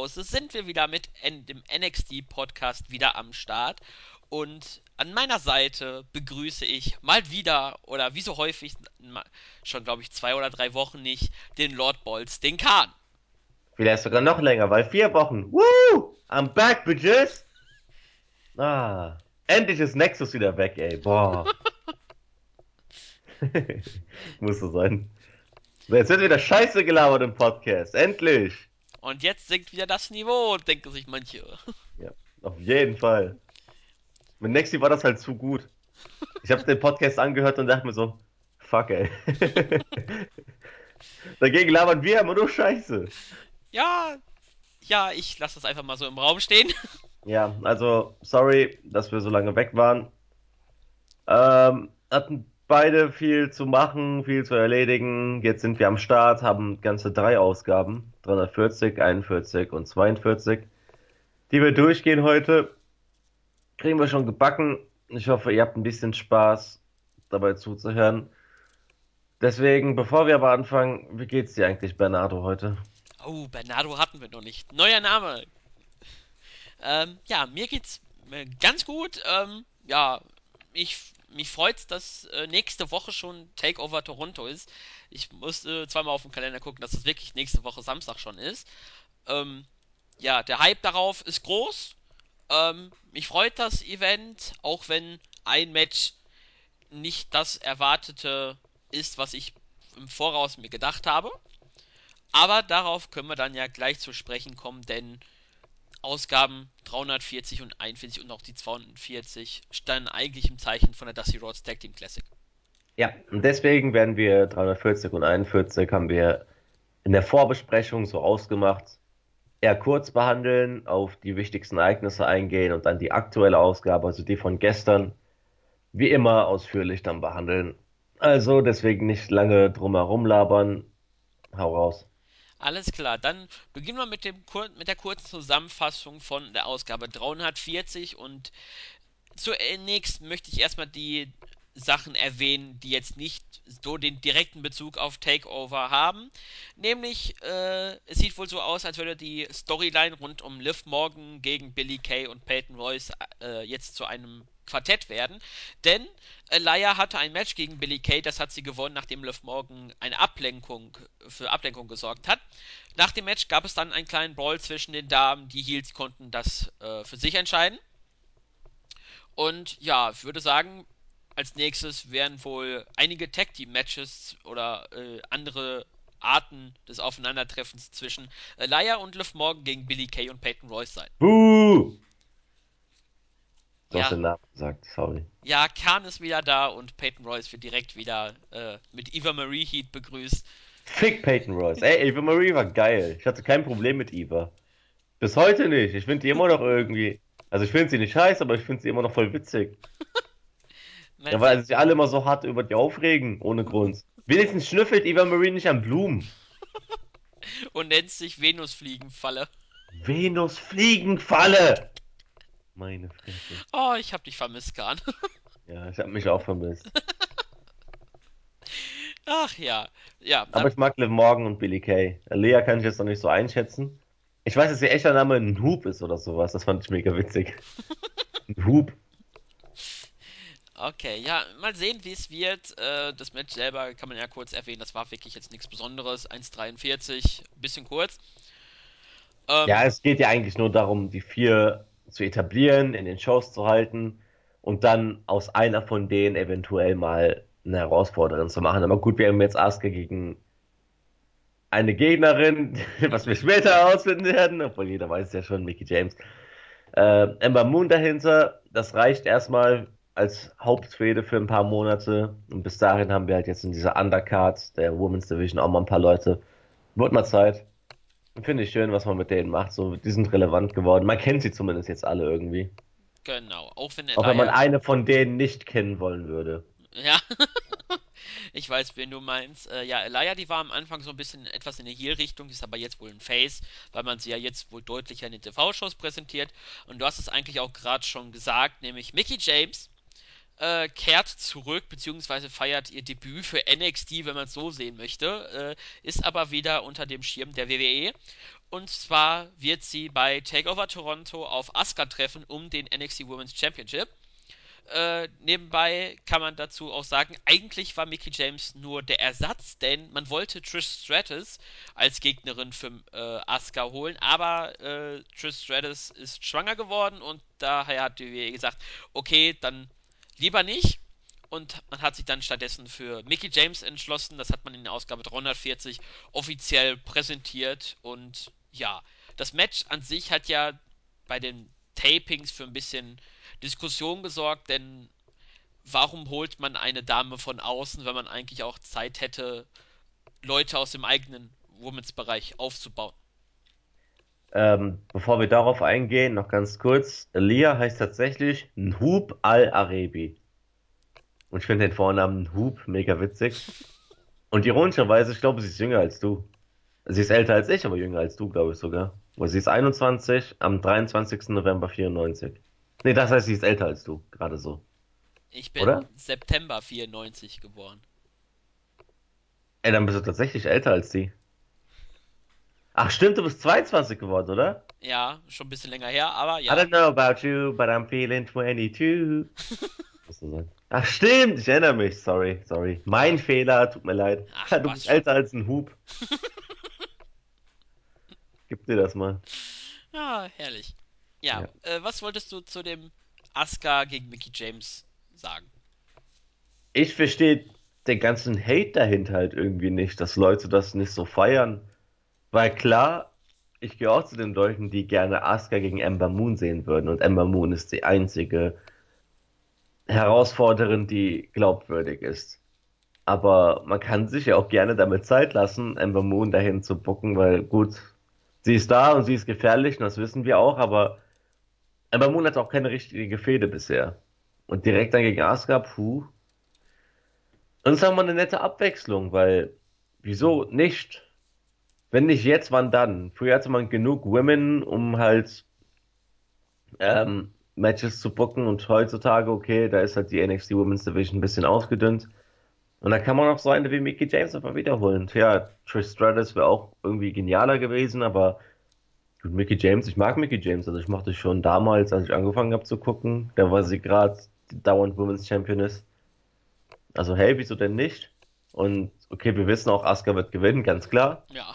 Hause sind wir wieder mit dem NXT-Podcast wieder am Start. Und an meiner Seite begrüße ich mal wieder, oder wie so häufig, schon glaube ich zwei oder drei Wochen nicht, den Lord Balls, den Kahn. Vielleicht sogar noch länger, weil vier Wochen. Woo! I'm back, bitches! Ah, endlich ist Nexus wieder weg, ey. Boah. Muss so sein. Jetzt wird wieder Scheiße gelabert im Podcast. Endlich! Und jetzt sinkt wieder das Niveau, denken sich manche. Ja, auf jeden Fall. Mit Nexi war das halt zu gut. Ich habe den Podcast angehört und dachte mir so, fuck ey. Dagegen labern wir immer nur Scheiße. Ja, ja, ich lasse das einfach mal so im Raum stehen. Ja, also sorry, dass wir so lange weg waren. Ähm, hatten beide viel zu machen, viel zu erledigen. Jetzt sind wir am Start, haben ganze drei Ausgaben. 340, 41 und 42, die wir durchgehen heute. Kriegen wir schon gebacken. Ich hoffe, ihr habt ein bisschen Spaß dabei zuzuhören. Deswegen, bevor wir aber anfangen, wie geht's dir eigentlich, Bernardo, heute? Oh, Bernardo hatten wir noch nicht. Neuer Name. Ähm, ja, mir geht's äh, ganz gut. Ähm, ja, ich mich freut's, dass äh, nächste Woche schon Takeover Toronto ist. Ich musste zweimal auf den Kalender gucken, dass es wirklich nächste Woche Samstag schon ist. Ähm, ja, der Hype darauf ist groß. Ähm, mich freut das Event, auch wenn ein Match nicht das erwartete ist, was ich im Voraus mir gedacht habe. Aber darauf können wir dann ja gleich zu sprechen kommen, denn Ausgaben 340 und 41 und auch die 240 standen eigentlich im Zeichen von der Dusty Rhodes Tag Team Classic. Ja, und deswegen werden wir 340 und 41 haben wir in der Vorbesprechung so ausgemacht, eher kurz behandeln, auf die wichtigsten Ereignisse eingehen und dann die aktuelle Ausgabe, also die von gestern, wie immer ausführlich dann behandeln. Also deswegen nicht lange drumherum labern. Hau raus. Alles klar, dann beginnen wir mit, dem, mit der kurzen Zusammenfassung von der Ausgabe 340 und zunächst möchte ich erstmal die Sachen erwähnen, die jetzt nicht so den direkten Bezug auf Takeover haben. Nämlich, äh, es sieht wohl so aus, als würde die Storyline rund um Liv Morgan gegen Billy Kay und Peyton Royce äh, jetzt zu einem Quartett werden. Denn Elia hatte ein Match gegen Billy Kay, das hat sie gewonnen, nachdem Liv Morgan eine Ablenkung für Ablenkung gesorgt hat. Nach dem Match gab es dann einen kleinen Brawl zwischen den Damen. Die Heels konnten das äh, für sich entscheiden. Und ja, ich würde sagen, als nächstes werden wohl einige Tag Team Matches oder äh, andere Arten des Aufeinandertreffens zwischen Elia und Liv Morgan gegen Billy Kay und Peyton Royce sein. Buh! Du ja. hast den Namen gesagt, sorry. Ja, Khan ist wieder da und Peyton Royce wird direkt wieder äh, mit Eva Marie Heat begrüßt. Fick Peyton Royce. Ey, Eva Marie war geil. Ich hatte kein Problem mit Eva. Bis heute nicht. Ich finde die immer noch irgendwie. Also ich finde sie nicht scheiße, aber ich finde sie immer noch voll witzig. ja, weil sich alle immer so hart über die aufregen, ohne Grund. Wenigstens schnüffelt Eva Marie nicht an Blumen. und nennt sich Venusfliegenfalle. Venusfliegenfalle! Meine Fresse. Oh, ich hab dich vermisst, Kahn. ja, ich hab mich auch vermisst. Ach ja, ja. Aber ich mag Liv Morgan und Billy Kay. Lea kann ich jetzt noch nicht so einschätzen. Ich weiß, dass ihr echter Name ein Hoop ist oder sowas. Das fand ich mega witzig. ein Hoop. Okay, ja, mal sehen, wie es wird. Äh, das Match selber kann man ja kurz erwähnen. Das war wirklich jetzt nichts Besonderes. 1,43, bisschen kurz. Ähm, ja, es geht ja eigentlich nur darum, die vier zu etablieren, in den Shows zu halten und dann aus einer von denen eventuell mal eine Herausforderin zu machen. Aber gut, wir haben jetzt Asuka gegen eine Gegnerin, was wir später herausfinden werden, obwohl jeder weiß es ja schon, Mickey James. Äh, Ember Moon dahinter, das reicht erstmal als Hauptfehde für ein paar Monate. Und bis dahin haben wir halt jetzt in dieser Undercard der Women's Division auch mal ein paar Leute. Wird mal Zeit. Finde ich schön, was man mit denen macht. So, die sind relevant geworden. Man kennt sie zumindest jetzt alle irgendwie. Genau, auch wenn, auch wenn man eine von denen nicht kennen wollen würde. Ja. ich weiß, wen du meinst. Äh, ja, Elia, die war am Anfang so ein bisschen etwas in der Heel-Richtung, ist aber jetzt wohl ein Face, weil man sie ja jetzt wohl deutlicher in den TV-Shows präsentiert. Und du hast es eigentlich auch gerade schon gesagt, nämlich Mickey James äh, kehrt zurück, beziehungsweise feiert ihr Debüt für NXT, wenn man es so sehen möchte, äh, ist aber wieder unter dem Schirm der WWE. Und zwar wird sie bei Takeover Toronto auf Asuka treffen um den NXT Women's Championship. Äh, nebenbei kann man dazu auch sagen, eigentlich war Mickey James nur der Ersatz, denn man wollte Trish Stratus als Gegnerin für äh, Asuka holen, aber äh, Trish Stratus ist schwanger geworden und daher hat die WWE gesagt, okay, dann lieber nicht. Und man hat sich dann stattdessen für Mickey James entschlossen. Das hat man in der Ausgabe 340 offiziell präsentiert. Und ja, das Match an sich hat ja bei den Tapings für ein bisschen Diskussion gesorgt, denn warum holt man eine Dame von außen, wenn man eigentlich auch Zeit hätte, Leute aus dem eigenen Women's-Bereich aufzubauen? Ähm, bevor wir darauf eingehen, noch ganz kurz. Lia heißt tatsächlich Nhub al-Arebi. Und ich finde den Vornamen Nhub mega witzig. Und ironischerweise, ich glaube, sie ist jünger als du. Sie ist älter als ich, aber jünger als du, glaube ich sogar. Weil sie ist 21 am 23. November 94. Nee, das heißt, sie ist älter als du, gerade so. Ich bin Oder? September 94 geboren. Ey, dann bist du tatsächlich älter als sie. Ach stimmt, du bist 22 geworden, oder? Ja, schon ein bisschen länger her, aber ja. I don't know about you, but I'm feeling 22. Ach stimmt, ich erinnere mich. Sorry, sorry. Mein Fehler, tut mir leid. Ach, du bist älter als ein Hub. Gib dir das mal. Ja, herrlich. Ja, ja. Äh, was wolltest du zu dem Asuka gegen Mickey James sagen? Ich verstehe den ganzen Hate dahinter halt irgendwie nicht, dass Leute das nicht so feiern. Weil klar, ich gehöre auch zu den Leuten, die gerne Asuka gegen Ember Moon sehen würden. Und Ember Moon ist die einzige Herausforderin, die glaubwürdig ist. Aber man kann sich ja auch gerne damit Zeit lassen, Ember Moon dahin zu bucken, weil gut, sie ist da und sie ist gefährlich, und das wissen wir auch, aber aber Moon hat auch keine richtige Fehde bisher. Und direkt dann gegen Asuka, puh. Und es ist auch mal eine nette Abwechslung, weil, wieso nicht? Wenn nicht jetzt, wann dann? Früher hatte man genug Women, um halt ähm, Matches zu booken und heutzutage, okay, da ist halt die NXT Women's Division ein bisschen ausgedünnt. Und da kann man auch so eine wie Mickey James einfach wiederholen. Ja, Trish Stratus wäre auch irgendwie genialer gewesen, aber Gut, Mickey James, ich mag Mickey James, also ich mochte schon damals, als ich angefangen habe zu gucken, da war sie gerade dauernd Women's Championess. Also hey, wieso denn nicht? Und okay, wir wissen auch, Asuka wird gewinnen, ganz klar. Ja.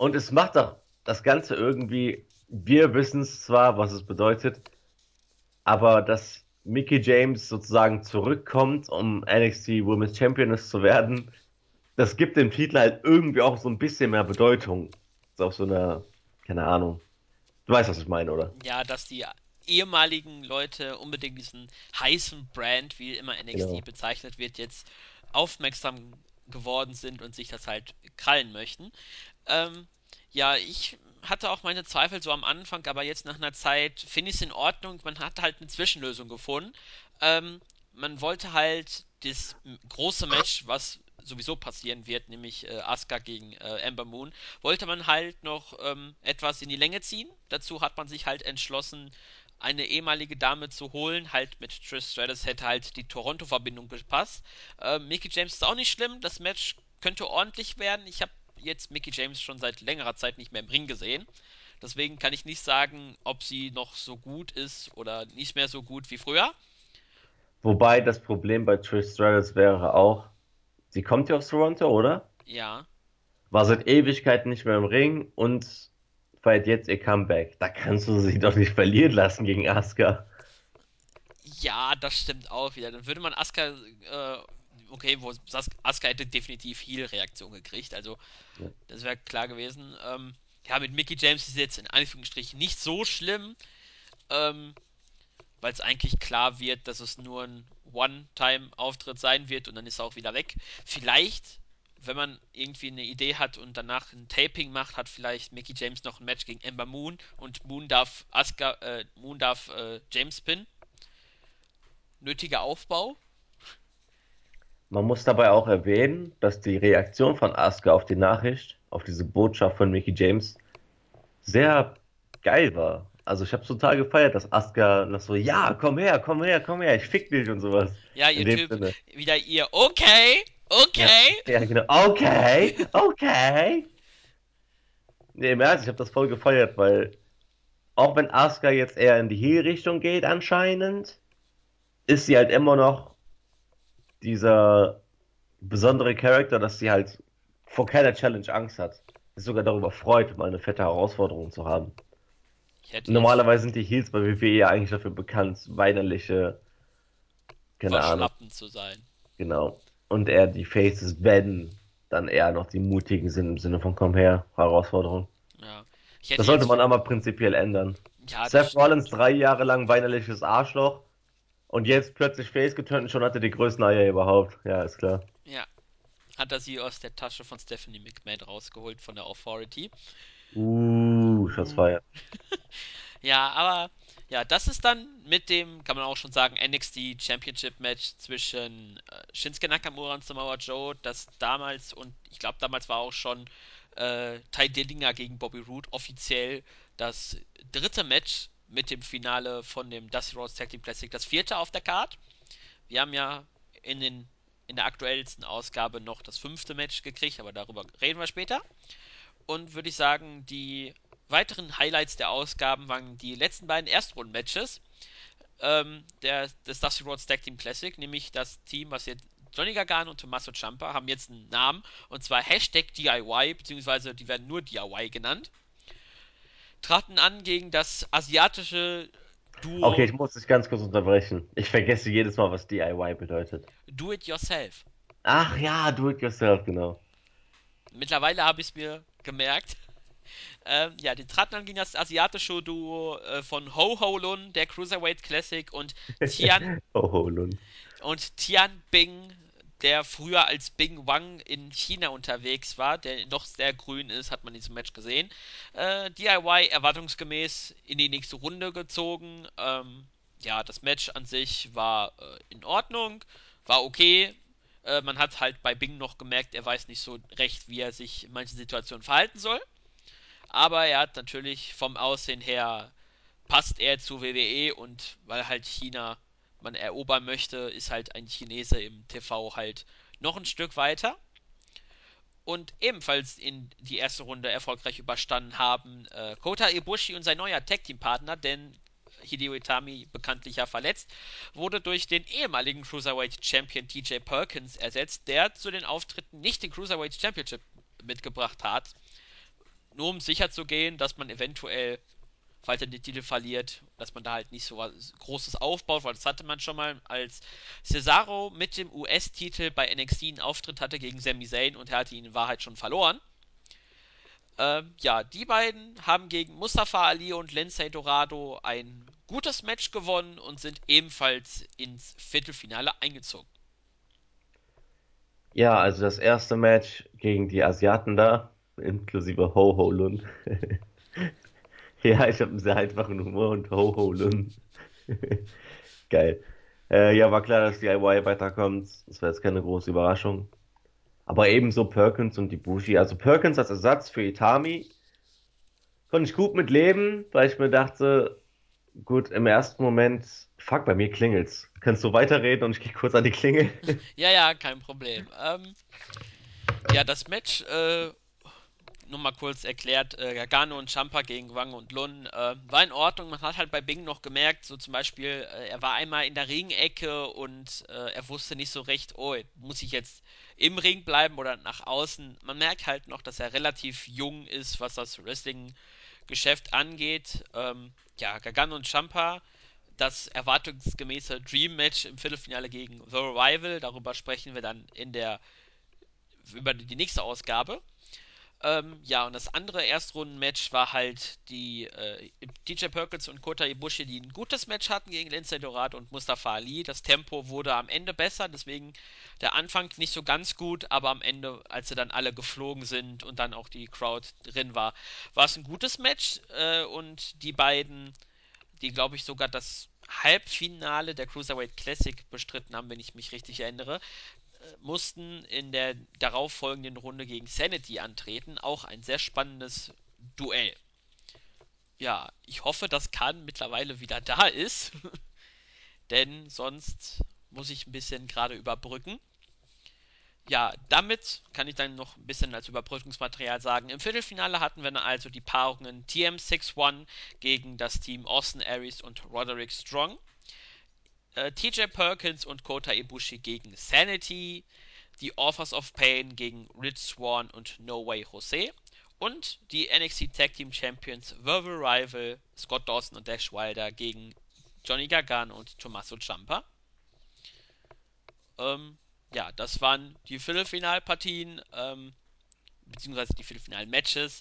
Und es macht doch das Ganze irgendwie, wir wissen es zwar, was es bedeutet, aber dass Mickey James sozusagen zurückkommt, um NXT Women's Championess zu werden, das gibt dem Titel halt irgendwie auch so ein bisschen mehr Bedeutung. So auf so einer keine Ahnung. Du weißt, was ich meine, oder? Ja, dass die ehemaligen Leute unbedingt diesen heißen Brand, wie immer NXT genau. bezeichnet wird, jetzt aufmerksam geworden sind und sich das halt krallen möchten. Ähm, ja, ich hatte auch meine Zweifel so am Anfang, aber jetzt nach einer Zeit finde ich es in Ordnung. Man hat halt eine Zwischenlösung gefunden. Ähm, man wollte halt das große Match, was sowieso passieren wird, nämlich äh, Asuka gegen äh, Amber Moon, wollte man halt noch ähm, etwas in die Länge ziehen. Dazu hat man sich halt entschlossen, eine ehemalige Dame zu holen. Halt mit Trish Stratus hätte halt die Toronto-Verbindung gepasst. Äh, Mickey James ist auch nicht schlimm. Das Match könnte ordentlich werden. Ich habe jetzt Mickey James schon seit längerer Zeit nicht mehr im Ring gesehen. Deswegen kann ich nicht sagen, ob sie noch so gut ist oder nicht mehr so gut wie früher. Wobei das Problem bei Trish Stratus wäre auch, Sie kommt ja aus Toronto, oder? Ja. War seit Ewigkeiten nicht mehr im Ring und feiert jetzt ihr Comeback. Da kannst du sie doch nicht verlieren lassen gegen Asuka. Ja, das stimmt auch wieder. Dann würde man Asuka, äh, okay, wo Asuka hätte definitiv Heal-Reaktion gekriegt, also ja. das wäre klar gewesen. Ähm, ja, mit Mickey James ist jetzt in Anführungsstrichen nicht so schlimm, ähm, weil es eigentlich klar wird, dass es nur ein One-Time-Auftritt sein wird und dann ist er auch wieder weg. Vielleicht, wenn man irgendwie eine Idee hat und danach ein Taping macht, hat vielleicht Mickey James noch ein Match gegen Ember Moon und Moon darf Asuka, äh, Moon darf äh, James pinnen. Nötiger Aufbau. Man muss dabei auch erwähnen, dass die Reaktion von Asuka auf die Nachricht, auf diese Botschaft von Mickey James, sehr geil war. Also ich habe total gefeiert, dass Asuka noch so, ja, komm her, komm her, komm her, ich fick dich und sowas. Ja, ihr Typ, Sinne. wieder ihr, okay, okay. Ja, ja, genau, okay, okay. Nee, im Ernst, ich habe das voll gefeiert, weil auch wenn Asuka jetzt eher in die Heel-Richtung geht anscheinend, ist sie halt immer noch dieser besondere Charakter, dass sie halt vor keiner Challenge Angst hat. Sich sogar darüber freut, mal eine fette Herausforderung zu haben. Normalerweise sind die Heels bei WWE ja eigentlich dafür bekannt, weinerliche, keine Ahnung. zu sein. Genau. Und eher die Faces, wenn dann eher noch die mutigen sind im Sinne von komm her, Herausforderung. Ja. Das sollte man aber prinzipiell ändern. Ja, Seth Rollins drei Jahre lang weinerliches Arschloch und jetzt plötzlich Face geturnt und schon hatte die größten Eier überhaupt. Ja, ist klar. Ja. Hat er sie aus der Tasche von Stephanie McMahon rausgeholt von der Authority. Uh, Schatz feiern. ja, aber ja, das ist dann mit dem, kann man auch schon sagen, NXT Championship Match zwischen äh, Shinsuke Nakamura und Samoa Joe, das damals und ich glaube damals war auch schon äh, Ty Dillinger gegen Bobby Roode offiziell das dritte Match mit dem Finale von dem Dusty Rhodes Tag Team Classic, das vierte auf der Card. Wir haben ja in, den, in der aktuellsten Ausgabe noch das fünfte Match gekriegt, aber darüber reden wir später. Und würde ich sagen, die weiteren Highlights der Ausgaben waren die letzten beiden Erstrunden-Matches ähm, der, des Dusty Rhodes Tag Team Classic, nämlich das Team, was jetzt Johnny Gargano und Tommaso Ciampa haben jetzt einen Namen und zwar Hashtag DIY, beziehungsweise die werden nur DIY genannt. Traten an gegen das asiatische Duo. Okay, ich muss dich ganz kurz unterbrechen. Ich vergesse jedes Mal, was DIY bedeutet. Do it yourself. Ach ja, do it yourself, genau. Mittlerweile habe ich es mir gemerkt. Ähm, ja, die traten dann gegen das asiatische Duo äh, von Ho Ho Lun, der Cruiserweight Classic, und Tian, Ho Ho Lun. und Tian Bing, der früher als Bing Wang in China unterwegs war, der noch sehr grün ist, hat man in diesem Match gesehen. Äh, DIY erwartungsgemäß in die nächste Runde gezogen. Ähm, ja, das Match an sich war äh, in Ordnung, war okay. Äh, man hat halt bei Bing noch gemerkt, er weiß nicht so recht, wie er sich in manchen Situationen verhalten soll. Aber er hat natürlich vom Aussehen her passt er zu WWE und weil halt China man erobern möchte, ist halt ein Chinese im TV halt noch ein Stück weiter. Und ebenfalls in die erste Runde erfolgreich überstanden haben äh, Kota Ibushi und sein neuer Tag Team Partner, denn Hideo Itami bekanntlich ja verletzt, wurde durch den ehemaligen Cruiserweight Champion TJ Perkins ersetzt, der zu den Auftritten nicht den Cruiserweight Championship mitgebracht hat nur um sicher zu gehen, dass man eventuell, falls er den Titel verliert, dass man da halt nicht so was Großes aufbaut, weil das hatte man schon mal, als Cesaro mit dem US-Titel bei NXT einen Auftritt hatte gegen Sami Zayn und er hatte ihn in Wahrheit schon verloren. Ähm, ja, die beiden haben gegen Mustafa Ali und Lindsay Dorado ein gutes Match gewonnen und sind ebenfalls ins Viertelfinale eingezogen. Ja, also das erste Match gegen die Asiaten da inklusive Ho Ho Lun. ja, ich habe einen sehr einfachen Humor und Ho Ho Lun. Geil. Äh, ja, war klar, dass DIY weiterkommt. Das war jetzt keine große Überraschung. Aber ebenso Perkins und die Bushi. Also Perkins als Ersatz für Itami konnte ich gut mit leben, weil ich mir dachte, gut, im ersten Moment, fuck, bei mir klingelt's. Kannst du weiterreden und ich gehe kurz an die Klingel? ja, ja, kein Problem. Ähm, ja, das Match äh, nur mal kurz erklärt, äh, Gargano und Champa gegen Wang und Lun äh, war in Ordnung. Man hat halt bei Bing noch gemerkt, so zum Beispiel, äh, er war einmal in der Ringecke und äh, er wusste nicht so recht, oh, muss ich jetzt im Ring bleiben oder nach außen. Man merkt halt noch, dass er relativ jung ist, was das Wrestling-Geschäft angeht. Ähm, ja, Gargano und Champa das erwartungsgemäße Dream Match im Viertelfinale gegen The Revival. Darüber sprechen wir dann in der über die nächste Ausgabe. Ähm, ja, und das andere Erstrunden-Match war halt die äh, DJ Perkins und Kota Ibushi, die ein gutes Match hatten gegen Lindsay Dorado und Mustafa Ali. Das Tempo wurde am Ende besser, deswegen der Anfang nicht so ganz gut, aber am Ende, als sie dann alle geflogen sind und dann auch die Crowd drin war, war es ein gutes Match äh, und die beiden, die glaube ich sogar das Halbfinale der Cruiserweight Classic bestritten haben, wenn ich mich richtig erinnere, mussten in der darauffolgenden Runde gegen Sanity antreten. Auch ein sehr spannendes Duell. Ja, ich hoffe, dass Khan mittlerweile wieder da ist. Denn sonst muss ich ein bisschen gerade überbrücken. ja, damit kann ich dann noch ein bisschen als Überbrückungsmaterial sagen. Im Viertelfinale hatten wir also die Paarungen TM61 gegen das Team Austin Aries und Roderick Strong. Äh, TJ Perkins und Kota Ibushi gegen Sanity. Die Authors of Pain gegen Rich Swan und No Way Jose. Und die NXT Tag Team Champions Verbal Rival Scott Dawson und Dash Wilder gegen Johnny Gargano und Tommaso Ciampa. Ähm, ja, das waren die Viertelfinalpartien, ähm, beziehungsweise die Viertelfinal-Matches.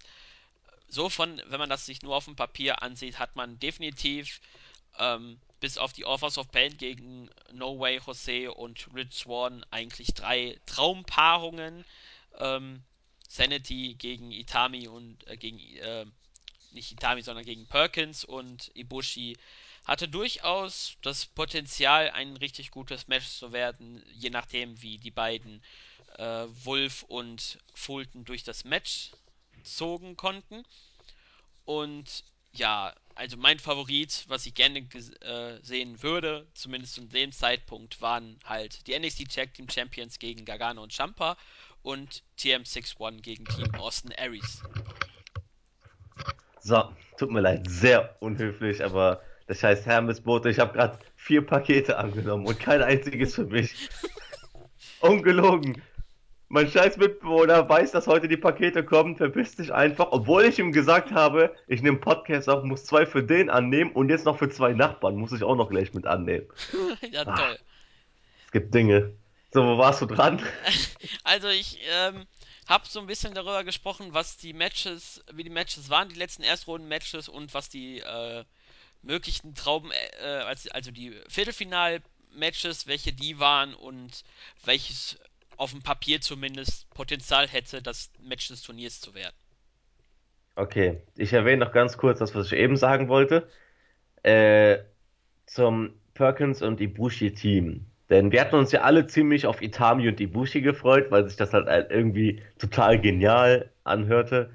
So von, wenn man das sich nur auf dem Papier ansieht, hat man definitiv ähm, bis auf die Offers of Pain gegen No Way Jose und Rich Swan eigentlich drei Traumpaarungen. Ähm, Sanity gegen Itami und äh, gegen äh, nicht Itami, sondern gegen Perkins und Ibushi hatte durchaus das Potenzial, ein richtig gutes Match zu werden, je nachdem, wie die beiden äh, Wolf und Fulton durch das Match zogen konnten. Und ja, also mein Favorit, was ich gerne äh, sehen würde, zumindest zu dem Zeitpunkt, waren halt die NXT Tag Team Champions gegen Gargano und Champa und TM61 gegen Team Austin Aries. So, tut mir leid, sehr unhöflich, aber das heißt Hermesbote, ich habe gerade vier Pakete angenommen und kein einziges für mich. Ungelogen. Mein scheiß Mitbewohner weiß, dass heute die Pakete kommen, verpisst sich einfach, obwohl ich ihm gesagt habe, ich nehme Podcast auf, muss zwei für den annehmen und jetzt noch für zwei Nachbarn muss ich auch noch gleich mit annehmen. ja, toll. Ah, es gibt Dinge. So, wo warst du dran? Also ich ähm, habe so ein bisschen darüber gesprochen, was die Matches, wie die Matches waren, die letzten Erstrunden-Matches und was die äh, möglichen Trauben, äh, also die Viertelfinal-Matches, welche die waren und welches auf dem Papier zumindest Potenzial hätte, das Match des Turniers zu werden. Okay, ich erwähne noch ganz kurz das, was ich eben sagen wollte. Äh, zum Perkins und Ibushi-Team. Denn wir hatten uns ja alle ziemlich auf Itami und Ibushi gefreut, weil sich das halt irgendwie total genial anhörte.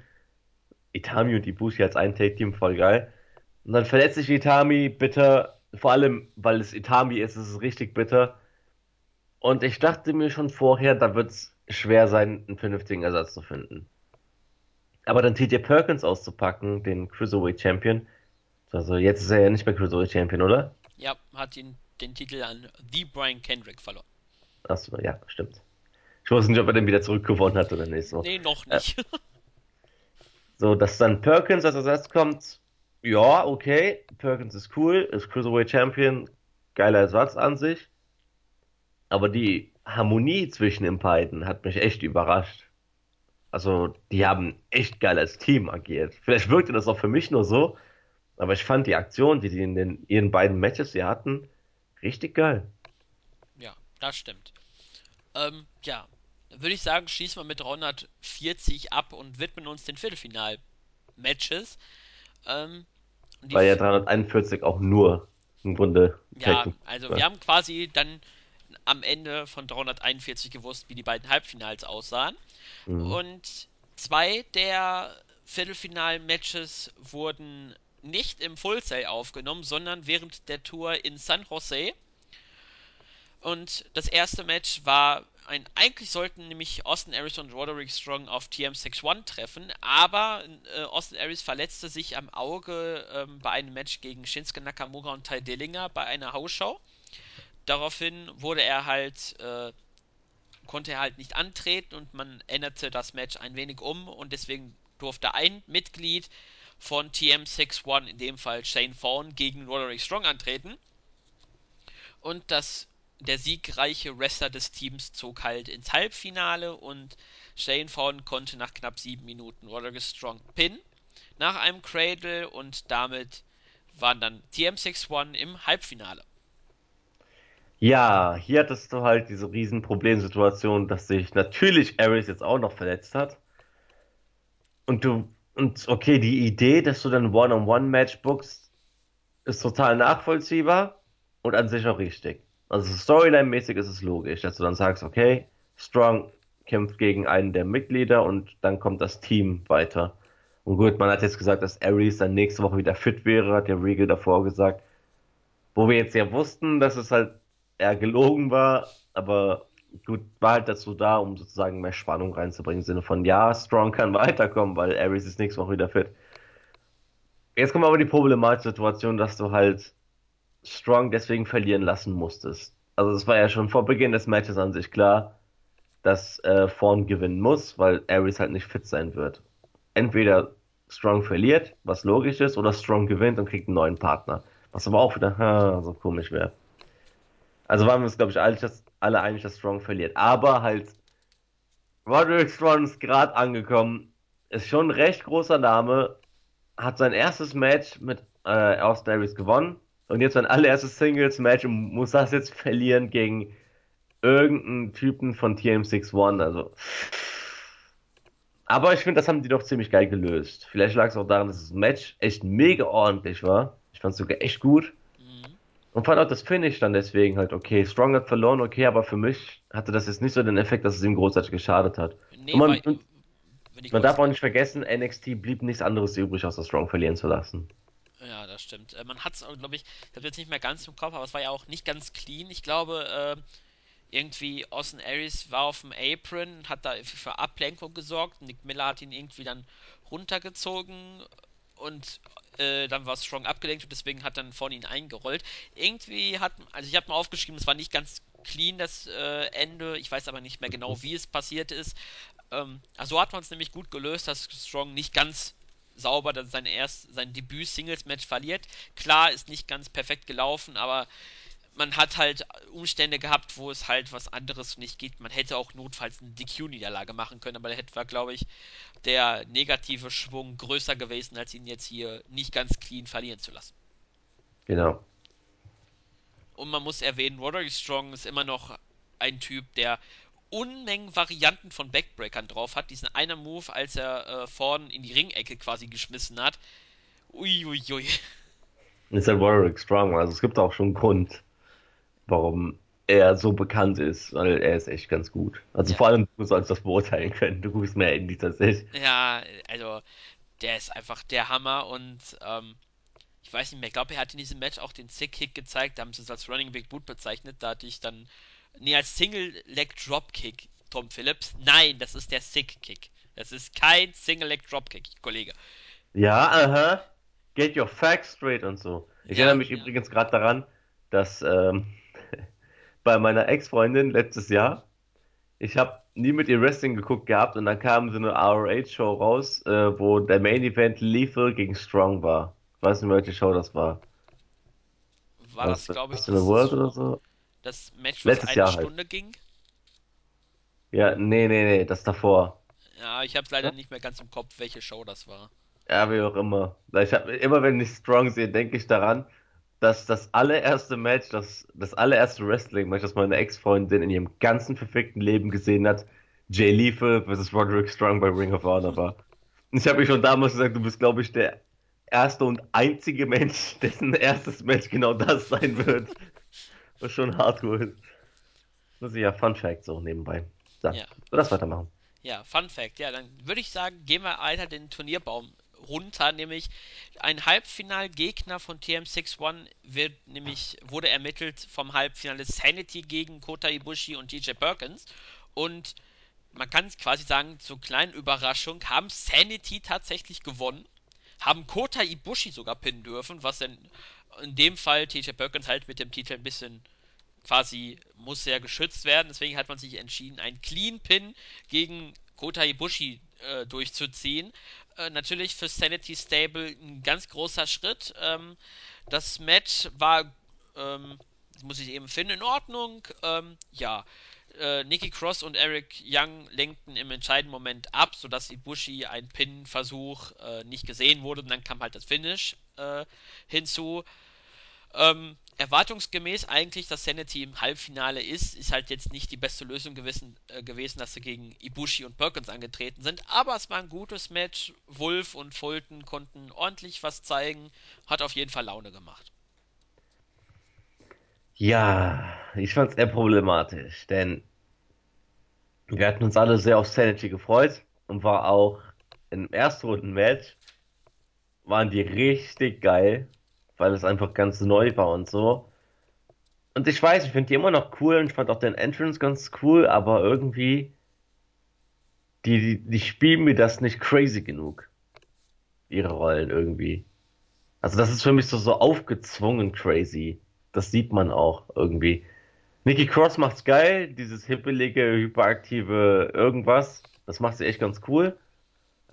Itami und Ibushi als ein Take-Team, voll geil. Und dann verletzt sich Itami bitter, vor allem weil es Itami ist, ist es richtig bitter. Und ich dachte mir schon vorher, da wird es schwer sein, einen vernünftigen Ersatz zu finden. Aber dann TJ Perkins auszupacken, den Cruiserweight Champion, also jetzt ist er ja nicht mehr Cruiserweight Champion, oder? Ja, hat ihn den Titel an The Brian Kendrick verloren. Achso, ja, stimmt. Ich wusste nicht, ob er den wieder zurückgewonnen hat oder nicht. So. Nee, noch nicht. Äh, so, dass dann Perkins als Ersatz kommt, ja, okay, Perkins ist cool, ist Cruiserweight Champion, geiler Ersatz an sich. Aber die Harmonie zwischen den beiden hat mich echt überrascht. Also, die haben echt geil als Team agiert. Vielleicht wirkte das auch für mich nur so, aber ich fand die Aktion, die die in den, ihren beiden Matches hier hatten, richtig geil. Ja, das stimmt. Ähm, ja, würde ich sagen, schließen wir mit 340 ab und widmen uns den Viertelfinal-Matches. Ähm, weil ja 341 auch nur im Grunde. Ja, also wir haben quasi dann am Ende von 341 gewusst, wie die beiden Halbfinals aussahen. Mhm. Und zwei der Viertelfinal-Matches wurden nicht im Full Sail aufgenommen, sondern während der Tour in San Jose. Und das erste Match war ein, eigentlich sollten nämlich Austin Aries und Roderick Strong auf TM61 treffen, aber äh, Austin Aries verletzte sich am Auge ähm, bei einem Match gegen Shinsuke Nakamura und Ty Dillinger bei einer Hausshow. Daraufhin wurde er halt, äh, konnte er halt nicht antreten und man änderte das Match ein wenig um und deswegen durfte ein Mitglied von TM61, in dem Fall Shane Fawn, gegen Roderick Strong antreten. Und das der siegreiche Wrestler des Teams zog halt ins Halbfinale und Shane Fawn konnte nach knapp sieben Minuten Roderick Strong pinnen nach einem Cradle und damit waren dann TM61 im Halbfinale. Ja, hier hattest du halt diese riesen Problemsituation, dass sich natürlich Aries jetzt auch noch verletzt hat. Und du, und okay, die Idee, dass du dann One-on-One-Match bookst, ist total nachvollziehbar und an sich auch richtig. Also Storyline-mäßig ist es logisch, dass du dann sagst, okay, Strong kämpft gegen einen der Mitglieder und dann kommt das Team weiter. Und gut, man hat jetzt gesagt, dass Ares dann nächste Woche wieder fit wäre, hat der Regal davor gesagt. Wo wir jetzt ja wussten, dass es halt eher gelogen war, aber gut, war halt dazu da, um sozusagen mehr Spannung reinzubringen, im Sinne von, ja, Strong kann weiterkommen, weil Aries ist nächste Woche wieder fit. Jetzt kommt aber die problematische Situation, dass du halt Strong deswegen verlieren lassen musstest. Also es war ja schon vor Beginn des Matches an sich klar, dass äh, Fawn gewinnen muss, weil Aries halt nicht fit sein wird. Entweder Strong verliert, was logisch ist, oder Strong gewinnt und kriegt einen neuen Partner. Was aber auch wieder ha, so komisch wäre. Also waren wir uns, glaube ich, alle, dass, alle einig, dass Strong verliert. Aber halt, Roderick Strong ist gerade angekommen, ist schon ein recht großer Name, hat sein erstes Match mit äh, Austin Aries gewonnen und jetzt sein allererstes Singles-Match und muss das jetzt verlieren gegen irgendeinen Typen von TM61. Also. Aber ich finde, das haben die doch ziemlich geil gelöst. Vielleicht lag es auch daran, dass das Match echt mega ordentlich war. Ich fand es sogar echt gut. Und fand auch das Finish dann deswegen halt okay. Strong hat verloren, okay, aber für mich hatte das jetzt nicht so den Effekt, dass es ihm großartig geschadet hat. Nee, und man, weil, man darf auch nicht vergessen, NXT blieb nichts anderes übrig, außer Strong verlieren zu lassen. Ja, das stimmt. Äh, man hat es, glaube ich, ich habe jetzt nicht mehr ganz im Kopf, aber es war ja auch nicht ganz clean. Ich glaube, äh, irgendwie Austin Aries war auf dem Apron, hat da für Ablenkung gesorgt. Nick Miller hat ihn irgendwie dann runtergezogen und äh, dann war Strong abgelenkt und deswegen hat dann vorne ihn eingerollt. Irgendwie hat, also ich habe mal aufgeschrieben, es war nicht ganz clean das äh, Ende. Ich weiß aber nicht mehr genau, wie es passiert ist. Ähm, also hat man es nämlich gut gelöst, dass Strong nicht ganz sauber dann sein erst sein Debüt Singles Match verliert. Klar, ist nicht ganz perfekt gelaufen, aber man hat halt Umstände gehabt, wo es halt was anderes nicht geht. Man hätte auch notfalls eine DQ-Niederlage machen können, aber da hätte war, glaube ich, der negative Schwung größer gewesen, als ihn jetzt hier nicht ganz clean verlieren zu lassen. Genau. Und man muss erwähnen, Roderick Strong ist immer noch ein Typ, der Unmengen Varianten von Backbreakern drauf hat. Diesen einen Move, als er äh, vorn in die Ringecke quasi geschmissen hat. Uiuiui. Ui, ui. Ist halt Roderick Strong, also es gibt auch schon einen Grund, warum er so bekannt ist, weil er ist echt ganz gut. Also ja. vor allem du sollst das beurteilen können. Du guckst mehr in die tatsächlich. Ja, also der ist einfach der Hammer und ähm, ich weiß nicht mehr, ich glaube, er hat in diesem Match auch den Sick-Kick gezeigt, da haben sie es als Running Big Boot bezeichnet, da hatte ich dann, nee, als Single-Leg-Dropkick, Tom Phillips. Nein, das ist der Sick-Kick. Das ist kein Single-Leg-Dropkick, Kollege. Ja, aha. Get your facts straight und so. Ich ja, erinnere mich ja. übrigens gerade daran, dass ähm, bei meiner Ex-Freundin letztes Jahr. Ich habe nie mit ihr Wrestling geguckt gehabt und dann kam so eine ROH-Show raus, äh, wo der Main Event Lethal gegen Strong war. Ich weiß nicht, welche Show das war. War das, das glaube ich, das, World oder so? das Match, was Letztes eine Jahr halt. Stunde halt. ging? Ja, nee, nee, nee, das davor. Ja, ich habe leider ja? nicht mehr ganz im Kopf, welche Show das war. Ja, wie auch immer. Ich hab, immer wenn ich Strong sehe, denke ich daran, dass das allererste Match, das, das allererste Wrestling-Match, das meine Ex-Freundin in ihrem ganzen verfickten Leben gesehen hat, Jay Lethal vs. Roderick Strong bei Ring of Honor war. Und ich habe mir schon damals gesagt, du bist, glaube ich, der erste und einzige Mensch, dessen erstes Match genau das sein wird. Was schon hardcore ist. Das ist ja Fun Fact so nebenbei. So, ja. das weitermachen. Ja, Fun Fact. Ja, dann würde ich sagen, gehen wir weiter den Turnierbaum runter, nämlich ein Halbfinalgegner von TM61 wird nämlich wurde ermittelt vom Halbfinale Sanity gegen Kota Ibushi und DJ Perkins und man kann quasi sagen, zur kleinen Überraschung haben Sanity tatsächlich gewonnen, haben Kota Ibushi sogar pinnen dürfen, was in, in dem Fall TJ Perkins halt mit dem Titel ein bisschen quasi muss sehr geschützt werden. Deswegen hat man sich entschieden, einen Clean Pin gegen Kota Ibushi äh, durchzuziehen. Äh, natürlich für Sanity Stable ein ganz großer Schritt. Ähm, das Match war, ähm, muss ich eben finden, in Ordnung. Ähm, ja, äh, Nikki Cross und Eric Young lenkten im entscheidenden Moment ab, sodass Ibushi ein Pin-Versuch äh, nicht gesehen wurde. Und dann kam halt das Finish äh, hinzu. Ähm, erwartungsgemäß eigentlich, dass Sanity im Halbfinale ist, ist halt jetzt nicht die beste Lösung gewesen, äh, gewesen, dass sie gegen Ibushi und Perkins angetreten sind. Aber es war ein gutes Match. Wolf und Fulton konnten ordentlich was zeigen. Hat auf jeden Fall Laune gemacht. Ja, ich fand es eher problematisch, denn wir hatten uns alle sehr auf Sanity gefreut und war auch im ersten Runden-Match waren die richtig geil weil es einfach ganz neu war und so. und ich weiß, ich finde die immer noch cool und ich fand auch den Entrance ganz cool, aber irgendwie, die, die, die spielen mir das nicht crazy genug. Ihre Rollen irgendwie. Also das ist für mich so, so aufgezwungen crazy. Das sieht man auch irgendwie. Nikki Cross macht's geil, dieses hippelige, hyperaktive irgendwas. Das macht sie echt ganz cool.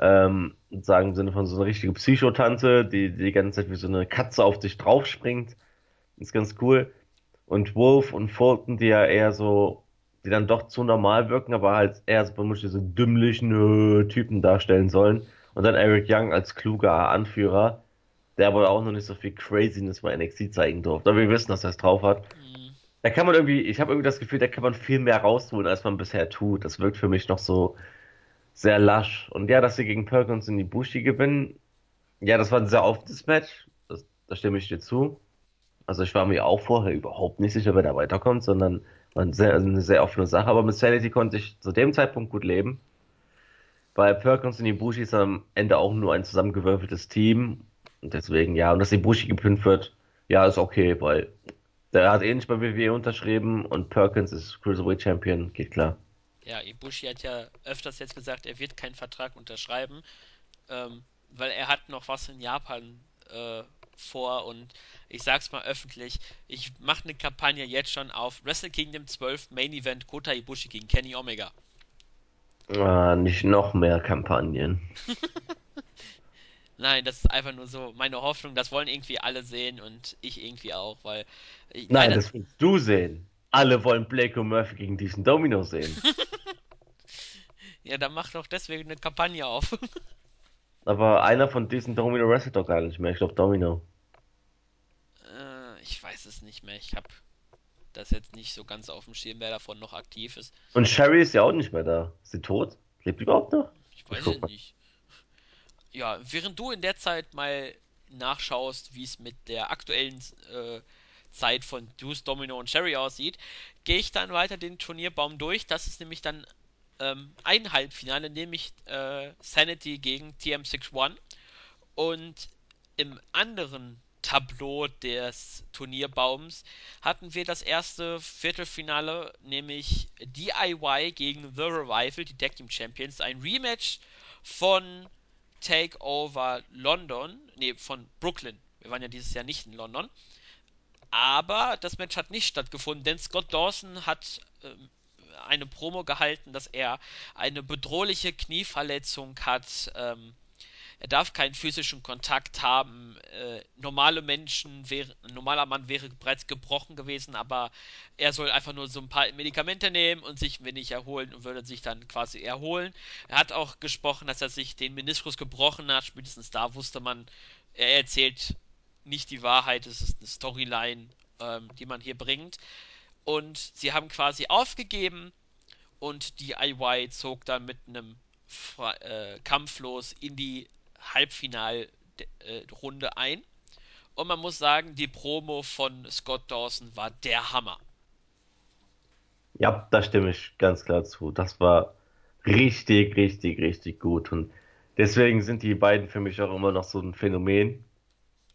Ähm, sagen im Sinne von so eine richtige Psychotante, die, die ganze Zeit wie so eine Katze auf dich draufspringt. Ist ganz cool. Und Wolf und Fulton, die ja eher so, die dann doch zu normal wirken, aber halt eher so diese dümmlichen äh, Typen darstellen sollen. Und dann Eric Young als kluger Anführer, der aber auch noch nicht so viel Craziness bei NXT zeigen durfte. Aber wir wissen, dass er es drauf hat. Mhm. Da kann man irgendwie, ich habe irgendwie das Gefühl, da kann man viel mehr rausholen, als man bisher tut. Das wirkt für mich noch so sehr lasch. Und ja, dass sie gegen Perkins in die Bushi gewinnen, ja, das war ein sehr offenes Match. Das, da stimme ich dir zu. Also ich war mir auch vorher überhaupt nicht sicher, wer da weiterkommt, sondern war eine sehr, eine sehr offene Sache. Aber mit Sanity konnte ich zu dem Zeitpunkt gut leben. Weil Perkins und Ibushi ist am Ende auch nur ein zusammengewürfeltes Team. Und deswegen, ja, und dass Ibushi gepinnt wird, ja, ist okay, weil der hat eh nicht bei WWE unterschrieben und Perkins ist Cruiserweight Champion, geht klar. Ja, Ibushi hat ja öfters jetzt gesagt, er wird keinen Vertrag unterschreiben, ähm, weil er hat noch was in Japan äh, vor und ich sag's mal öffentlich, ich mache eine Kampagne jetzt schon auf Wrestle Kingdom 12 Main Event Kota Ibushi gegen Kenny Omega. Ah, nicht noch mehr Kampagnen. Nein, das ist einfach nur so meine Hoffnung. Das wollen irgendwie alle sehen und ich irgendwie auch, weil. Ich, Nein, eine... das willst du sehen. Alle wollen Blake und Murphy gegen diesen Domino sehen. ja, dann mach doch deswegen eine Kampagne auf. Aber einer von diesen Domino wrestelt doch gar nicht mehr. Ich glaube Domino. Äh, ich weiß es nicht mehr. Ich habe das jetzt nicht so ganz auf dem Schirm, wer davon noch aktiv ist. Und Sherry ist ja auch nicht mehr da. Ist sie tot? Lebt die überhaupt noch? Ich weiß es nicht. Ja, während du in der Zeit mal nachschaust, wie es mit der aktuellen äh, Zeit von Deuce, Domino und Sherry aussieht, gehe ich dann weiter den Turnierbaum durch. Das ist nämlich dann ähm, ein Halbfinale, nämlich äh, Sanity gegen TM61. Und im anderen Tableau des Turnierbaums hatten wir das erste Viertelfinale, nämlich DIY gegen The Revival, die Deck Team Champions. Ein Rematch von Takeover London, nee, von Brooklyn. Wir waren ja dieses Jahr nicht in London. Aber das Match hat nicht stattgefunden, denn Scott Dawson hat ähm, eine Promo gehalten, dass er eine bedrohliche Knieverletzung hat. Ähm, er darf keinen physischen Kontakt haben. Äh, normale Menschen wäre, ein normaler Mann wäre bereits gebrochen gewesen, aber er soll einfach nur so ein paar Medikamente nehmen und sich ein wenig erholen und würde sich dann quasi erholen. Er hat auch gesprochen, dass er sich den Meniskus gebrochen hat. Spätestens da wusste man, er erzählt nicht die Wahrheit, es ist eine Storyline, ähm, die man hier bringt. Und sie haben quasi aufgegeben und die IY zog dann mit einem äh, kampflos in die Halbfinalrunde äh, ein. Und man muss sagen, die Promo von Scott Dawson war der Hammer. Ja, da stimme ich ganz klar zu. Das war richtig, richtig, richtig gut. Und deswegen sind die beiden für mich auch immer noch so ein Phänomen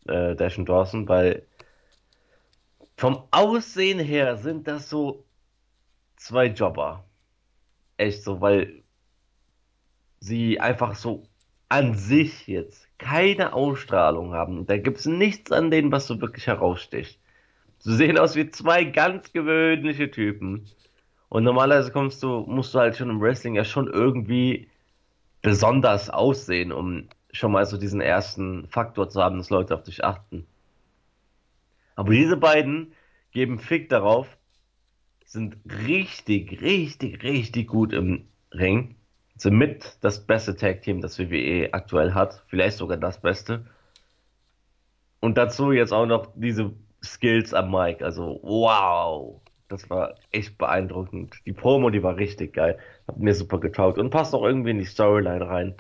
äh, Dash und Dawson, weil vom Aussehen her sind das so zwei Jobber. Echt so, weil sie einfach so an sich jetzt keine Ausstrahlung haben. Da gibt es nichts an denen, was so wirklich heraussticht. Sie sehen aus wie zwei ganz gewöhnliche Typen. Und normalerweise kommst du, musst du halt schon im Wrestling ja schon irgendwie besonders aussehen, um schon mal so diesen ersten Faktor zu haben, dass Leute auf dich achten. Aber diese beiden geben Fick darauf, sind richtig, richtig, richtig gut im Ring. Sind mit das beste Tag Team, das WWE aktuell hat. Vielleicht sogar das beste. Und dazu jetzt auch noch diese Skills am Mic. Also, wow. Das war echt beeindruckend. Die Promo, die war richtig geil. Hat mir super getaugt und passt auch irgendwie in die Storyline rein.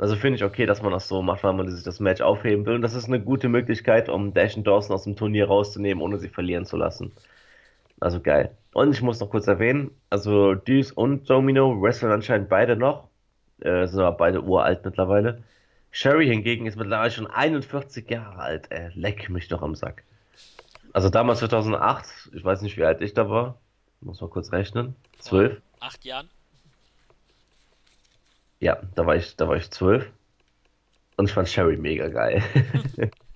Also finde ich okay, dass man das so macht, weil man sich das Match aufheben will. Und das ist eine gute Möglichkeit, um Dash und Dawson aus dem Turnier rauszunehmen, ohne sie verlieren zu lassen. Also geil. Und ich muss noch kurz erwähnen, also Deuce und Domino wresteln anscheinend beide noch. Äh, sind aber beide uralt mittlerweile. Sherry hingegen ist mittlerweile schon 41 Jahre alt. Ey, leck mich doch am Sack. Also damals 2008, ich weiß nicht, wie alt ich da war. Muss mal kurz rechnen. Zwölf. Acht Jahren. Ja, da war ich, da war ich zwölf. Und ich fand Sherry mega geil.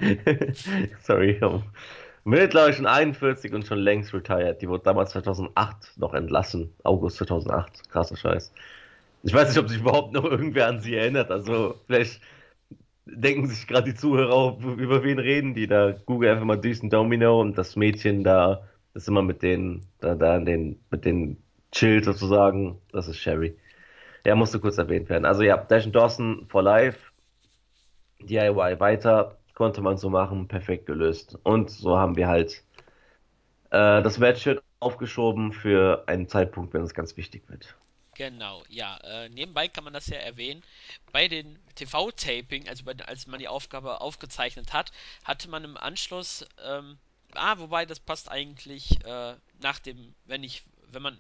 Sorry. Mittlerweile schon 41 und schon längst retired. Die wurde damals 2008 noch entlassen. August 2008. Krasser Scheiß. Ich weiß nicht, ob sich überhaupt noch irgendwer an sie erinnert. Also vielleicht denken sich gerade die Zuhörer, über wen reden die da. Google einfach mal Decent Domino und das Mädchen da, das immer mit den, da, da, den, mit den Chill sozusagen. Das ist Sherry. Ja, musste kurz erwähnt werden. Also ja, Dash Dawson for Life DIY weiter, konnte man so machen, perfekt gelöst. Und so haben wir halt äh, das Match aufgeschoben für einen Zeitpunkt, wenn es ganz wichtig wird. Genau, ja. Äh, nebenbei kann man das ja erwähnen. Bei den TV-Taping, also bei, als man die Aufgabe aufgezeichnet hat, hatte man im Anschluss, ähm, ah, wobei das passt eigentlich äh, nach dem, wenn ich, wenn man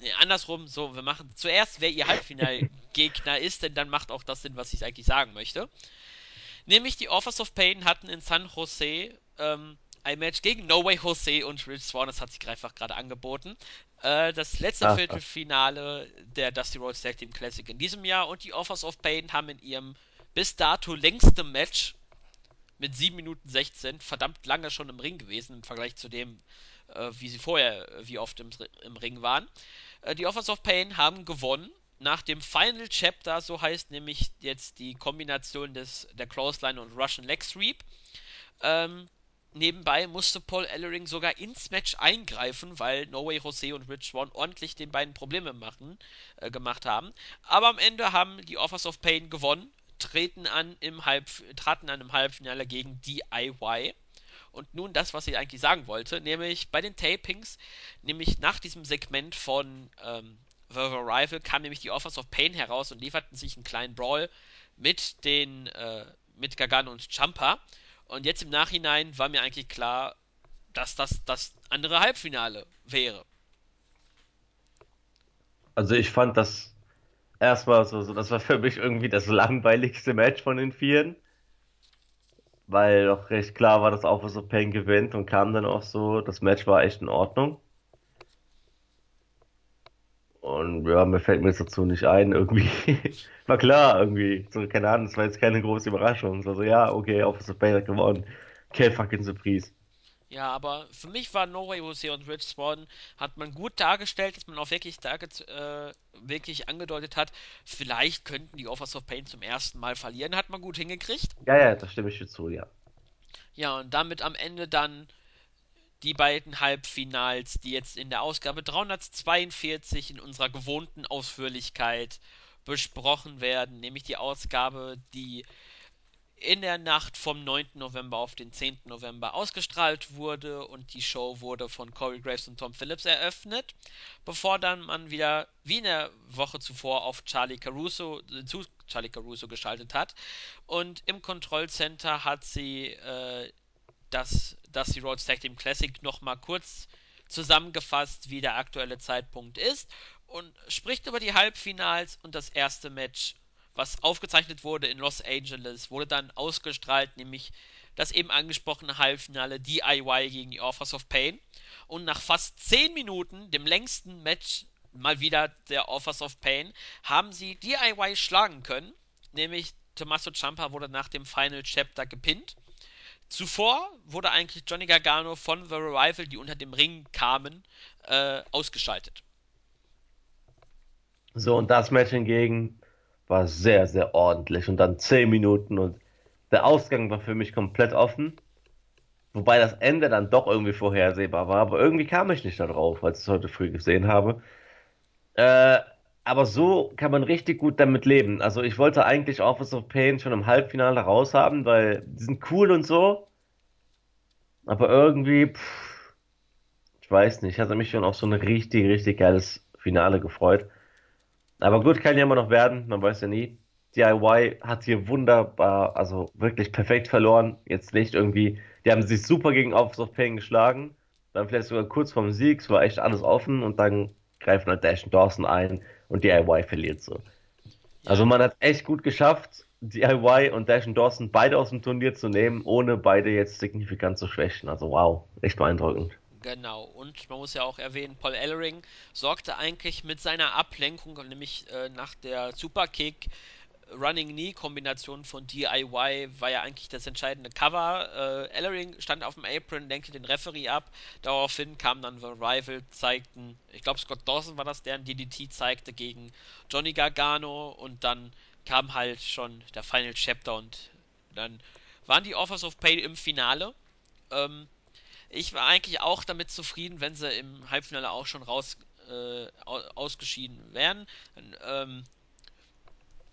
nee, andersrum, so, wir machen zuerst, wer ihr Halbfinalgegner ist, denn dann macht auch das Sinn, was ich eigentlich sagen möchte. Nämlich die Offers of Pain hatten in San Jose ähm, ein Match gegen No Way Jose und Rich Swan, das hat sich einfach gerade angeboten. Äh, das letzte ach, Viertelfinale der Dusty Rhodes Tag Team Classic in diesem Jahr und die Offers of Pain haben in ihrem bis dato längstem Match mit 7 Minuten 16 verdammt lange schon im Ring gewesen im Vergleich zu dem, äh, wie sie vorher, wie oft im, im Ring waren. Äh, die Offers of Pain haben gewonnen nach dem Final Chapter, so heißt nämlich jetzt die Kombination des, der Clothesline und Russian Leg Sweep. Ähm, nebenbei musste Paul Ellering sogar ins Match eingreifen, weil No Way Jose und Rich Swan ordentlich den beiden Probleme machen, äh, gemacht haben. Aber am Ende haben die Offers of Pain gewonnen, treten an im Halb, traten an im Halbfinale gegen DIY. Und nun das, was ich eigentlich sagen wollte, nämlich bei den Tapings, nämlich nach diesem Segment von ähm, The Arrival kam nämlich die Offers of Pain heraus und lieferten sich einen kleinen Brawl mit den äh, mit Gagan und Champa. Und jetzt im Nachhinein war mir eigentlich klar, dass das das andere Halbfinale wäre. Also ich fand das erstmal so, so, das war für mich irgendwie das langweiligste Match von den vieren weil doch recht klar war, dass Office of Pain gewinnt und kam dann auch so, das Match war echt in Ordnung. Und ja, mir fällt mir jetzt dazu nicht ein, irgendwie. war klar, irgendwie. So, keine Ahnung, das war jetzt keine große Überraschung. So, so ja, okay, Office of Pain hat gewonnen. Okay, fucking surprise. Ja, aber für mich war No Way Jose und Rich Swan hat man gut dargestellt, dass man auch wirklich, äh, wirklich angedeutet hat, vielleicht könnten die Offers of Pain zum ersten Mal verlieren, hat man gut hingekriegt. Ja, ja, da stimme ich dir zu, ja. Ja, und damit am Ende dann die beiden Halbfinals, die jetzt in der Ausgabe 342 in unserer gewohnten Ausführlichkeit besprochen werden, nämlich die Ausgabe, die in der Nacht vom 9. November auf den 10. November ausgestrahlt wurde und die Show wurde von Corey Graves und Tom Phillips eröffnet, bevor dann man wieder wie in der Woche zuvor auf Charlie Caruso äh, zu Charlie Caruso geschaltet hat und im Kontrollcenter hat sie äh, das Dusty Rhodes Tag Team Classic nochmal kurz zusammengefasst, wie der aktuelle Zeitpunkt ist und spricht über die Halbfinals und das erste Match was aufgezeichnet wurde in Los Angeles, wurde dann ausgestrahlt, nämlich das eben angesprochene Halbfinale DIY gegen die Offers of Pain. Und nach fast 10 Minuten, dem längsten Match mal wieder der Offers of Pain, haben sie DIY schlagen können. Nämlich Tommaso Ciampa wurde nach dem Final Chapter gepinnt. Zuvor wurde eigentlich Johnny Gargano von The Revival, die unter dem Ring kamen, äh, ausgeschaltet. So, und das Match hingegen war sehr, sehr ordentlich. Und dann zehn Minuten und der Ausgang war für mich komplett offen. Wobei das Ende dann doch irgendwie vorhersehbar war, aber irgendwie kam ich nicht darauf, als ich es heute früh gesehen habe. Äh, aber so kann man richtig gut damit leben. Also ich wollte eigentlich Office of Pain schon im Halbfinale raus haben, weil die sind cool und so. Aber irgendwie, pff, ich weiß nicht, ich hatte mich schon auf so ein richtig, richtig geiles Finale gefreut. Aber gut, kann ja immer noch werden, man weiß ja nie. DIY hat hier wunderbar, also wirklich perfekt verloren. Jetzt nicht irgendwie, die haben sich super gegen of Pain geschlagen. Dann vielleicht sogar kurz vorm Sieg, es war echt alles offen und dann greifen halt Dash und Dawson ein und DIY verliert so. Also man hat echt gut geschafft, DIY und Dash und Dawson beide aus dem Turnier zu nehmen, ohne beide jetzt signifikant zu schwächen. Also wow, echt beeindruckend. Genau, und man muss ja auch erwähnen, Paul Ellering sorgte eigentlich mit seiner Ablenkung, nämlich äh, nach der Superkick Running Knee Kombination von DIY war ja eigentlich das entscheidende Cover. Äh, Ellering stand auf dem Apron, lenkte den Referee ab. Daraufhin kam dann The Rival, zeigten, ich glaube Scott Dawson war das, der ein DDT zeigte gegen Johnny Gargano und dann kam halt schon der Final Chapter und dann waren die Offers of Pay im Finale. Ähm, ich war eigentlich auch damit zufrieden, wenn sie im Halbfinale auch schon raus äh, ausgeschieden wären. Ähm,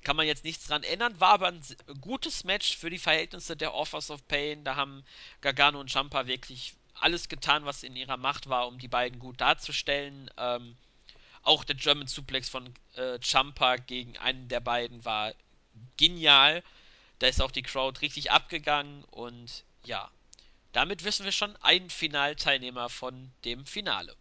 kann man jetzt nichts dran ändern. War aber ein gutes Match für die Verhältnisse der Offers of Pain. Da haben Gargano und Champa wirklich alles getan, was in ihrer Macht war, um die beiden gut darzustellen. Ähm, auch der German Suplex von äh, Champa gegen einen der beiden war genial. Da ist auch die Crowd richtig abgegangen und ja, damit wissen wir schon einen Finalteilnehmer von dem Finale.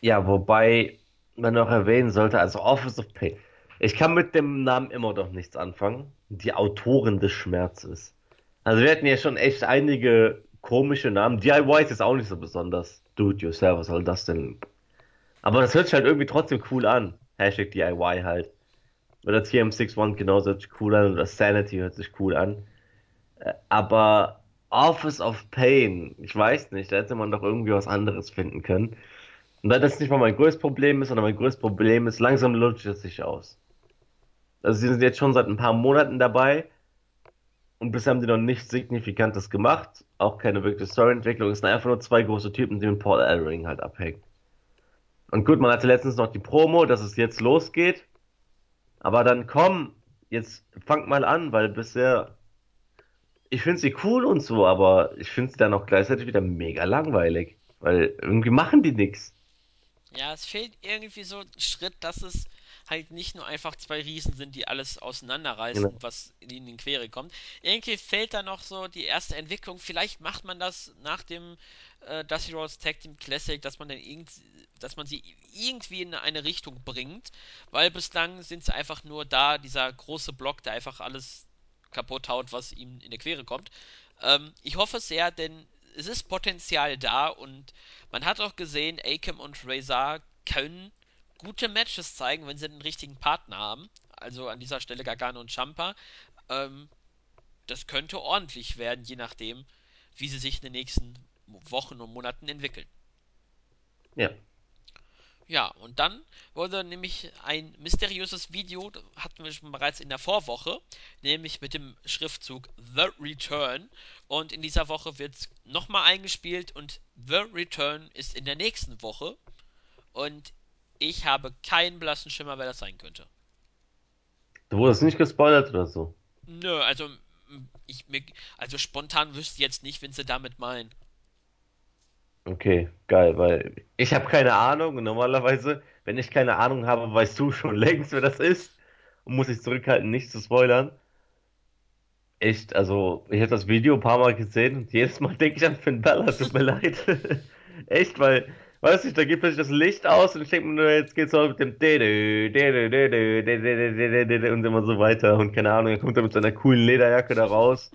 Ja, wobei man noch erwähnen sollte, also Office of Pain. Ich kann mit dem Namen immer noch nichts anfangen. Die Autoren des Schmerzes. Also wir hatten ja schon echt einige komische Namen. DIY ist jetzt auch nicht so besonders. It yourself, was soll das denn? Aber das hört sich halt irgendwie trotzdem cool an. Hashtag DIY halt. Oder TM61 genauso hört sich cool an. Oder Sanity hört sich cool an. Äh, aber Office of Pain, ich weiß nicht, da hätte man doch irgendwie was anderes finden können. Und da das nicht mal mein größtes Problem ist, sondern mein größtes Problem ist, langsam lutscht es sich aus. Also sie sind jetzt schon seit ein paar Monaten dabei und bisher haben die noch nichts Signifikantes gemacht. Auch keine wirkliche Storyentwicklung. Es sind einfach nur zwei große Typen, die mit Paul Ellering halt abhängen. Und gut, man hatte letztens noch die Promo, dass es jetzt losgeht. Aber dann komm, jetzt fangt mal an, weil bisher. Ich finde sie cool und so, aber ich finde sie dann auch gleichzeitig wieder mega langweilig. Weil irgendwie machen die nichts. Ja, es fehlt irgendwie so ein Schritt, dass es halt nicht nur einfach zwei Riesen sind, die alles auseinanderreißen, genau. was ihnen in Quere kommt. Irgendwie fehlt da noch so die erste Entwicklung. Vielleicht macht man das nach dem äh, Dusty Rhodes Tag Team Classic, dass man dann irgend, dass man sie irgendwie in eine Richtung bringt, weil bislang sind sie einfach nur da, dieser große Block, der einfach alles kaputt haut, was ihm in der Quere kommt. Ähm, ich hoffe sehr, denn es ist Potenzial da und man hat auch gesehen, Akam und Razor können gute Matches zeigen, wenn sie den richtigen Partner haben. Also an dieser Stelle Gargano und Champa. Ähm, das könnte ordentlich werden, je nachdem, wie sie sich in den nächsten Wochen und Monaten entwickeln. Ja. Ja, und dann wurde nämlich ein mysteriöses Video, hatten wir schon bereits in der Vorwoche, nämlich mit dem Schriftzug The Return. Und in dieser Woche wird es nochmal eingespielt und The Return ist in der nächsten Woche. Und ich habe keinen blassen Schimmer, wer das sein könnte. Du wurdest nicht gespoilert oder so? Nö, also ich also spontan wüsste ich jetzt nicht, wenn sie damit meinen. Okay, geil, weil ich habe keine Ahnung und normalerweise, wenn ich keine Ahnung habe, weißt du schon längst, wer das ist und muss ich zurückhalten, nicht zu spoilern. Echt, also ich habe das Video ein paar Mal gesehen und jedes Mal denke ich an Finn Balor, tut mir leid. Echt, weil Weiß nicht, da geht plötzlich das Licht aus und ich denke mir nur, jetzt geht's auch mit dem und immer so weiter und keine Ahnung, er kommt dann mit seiner coolen Lederjacke da raus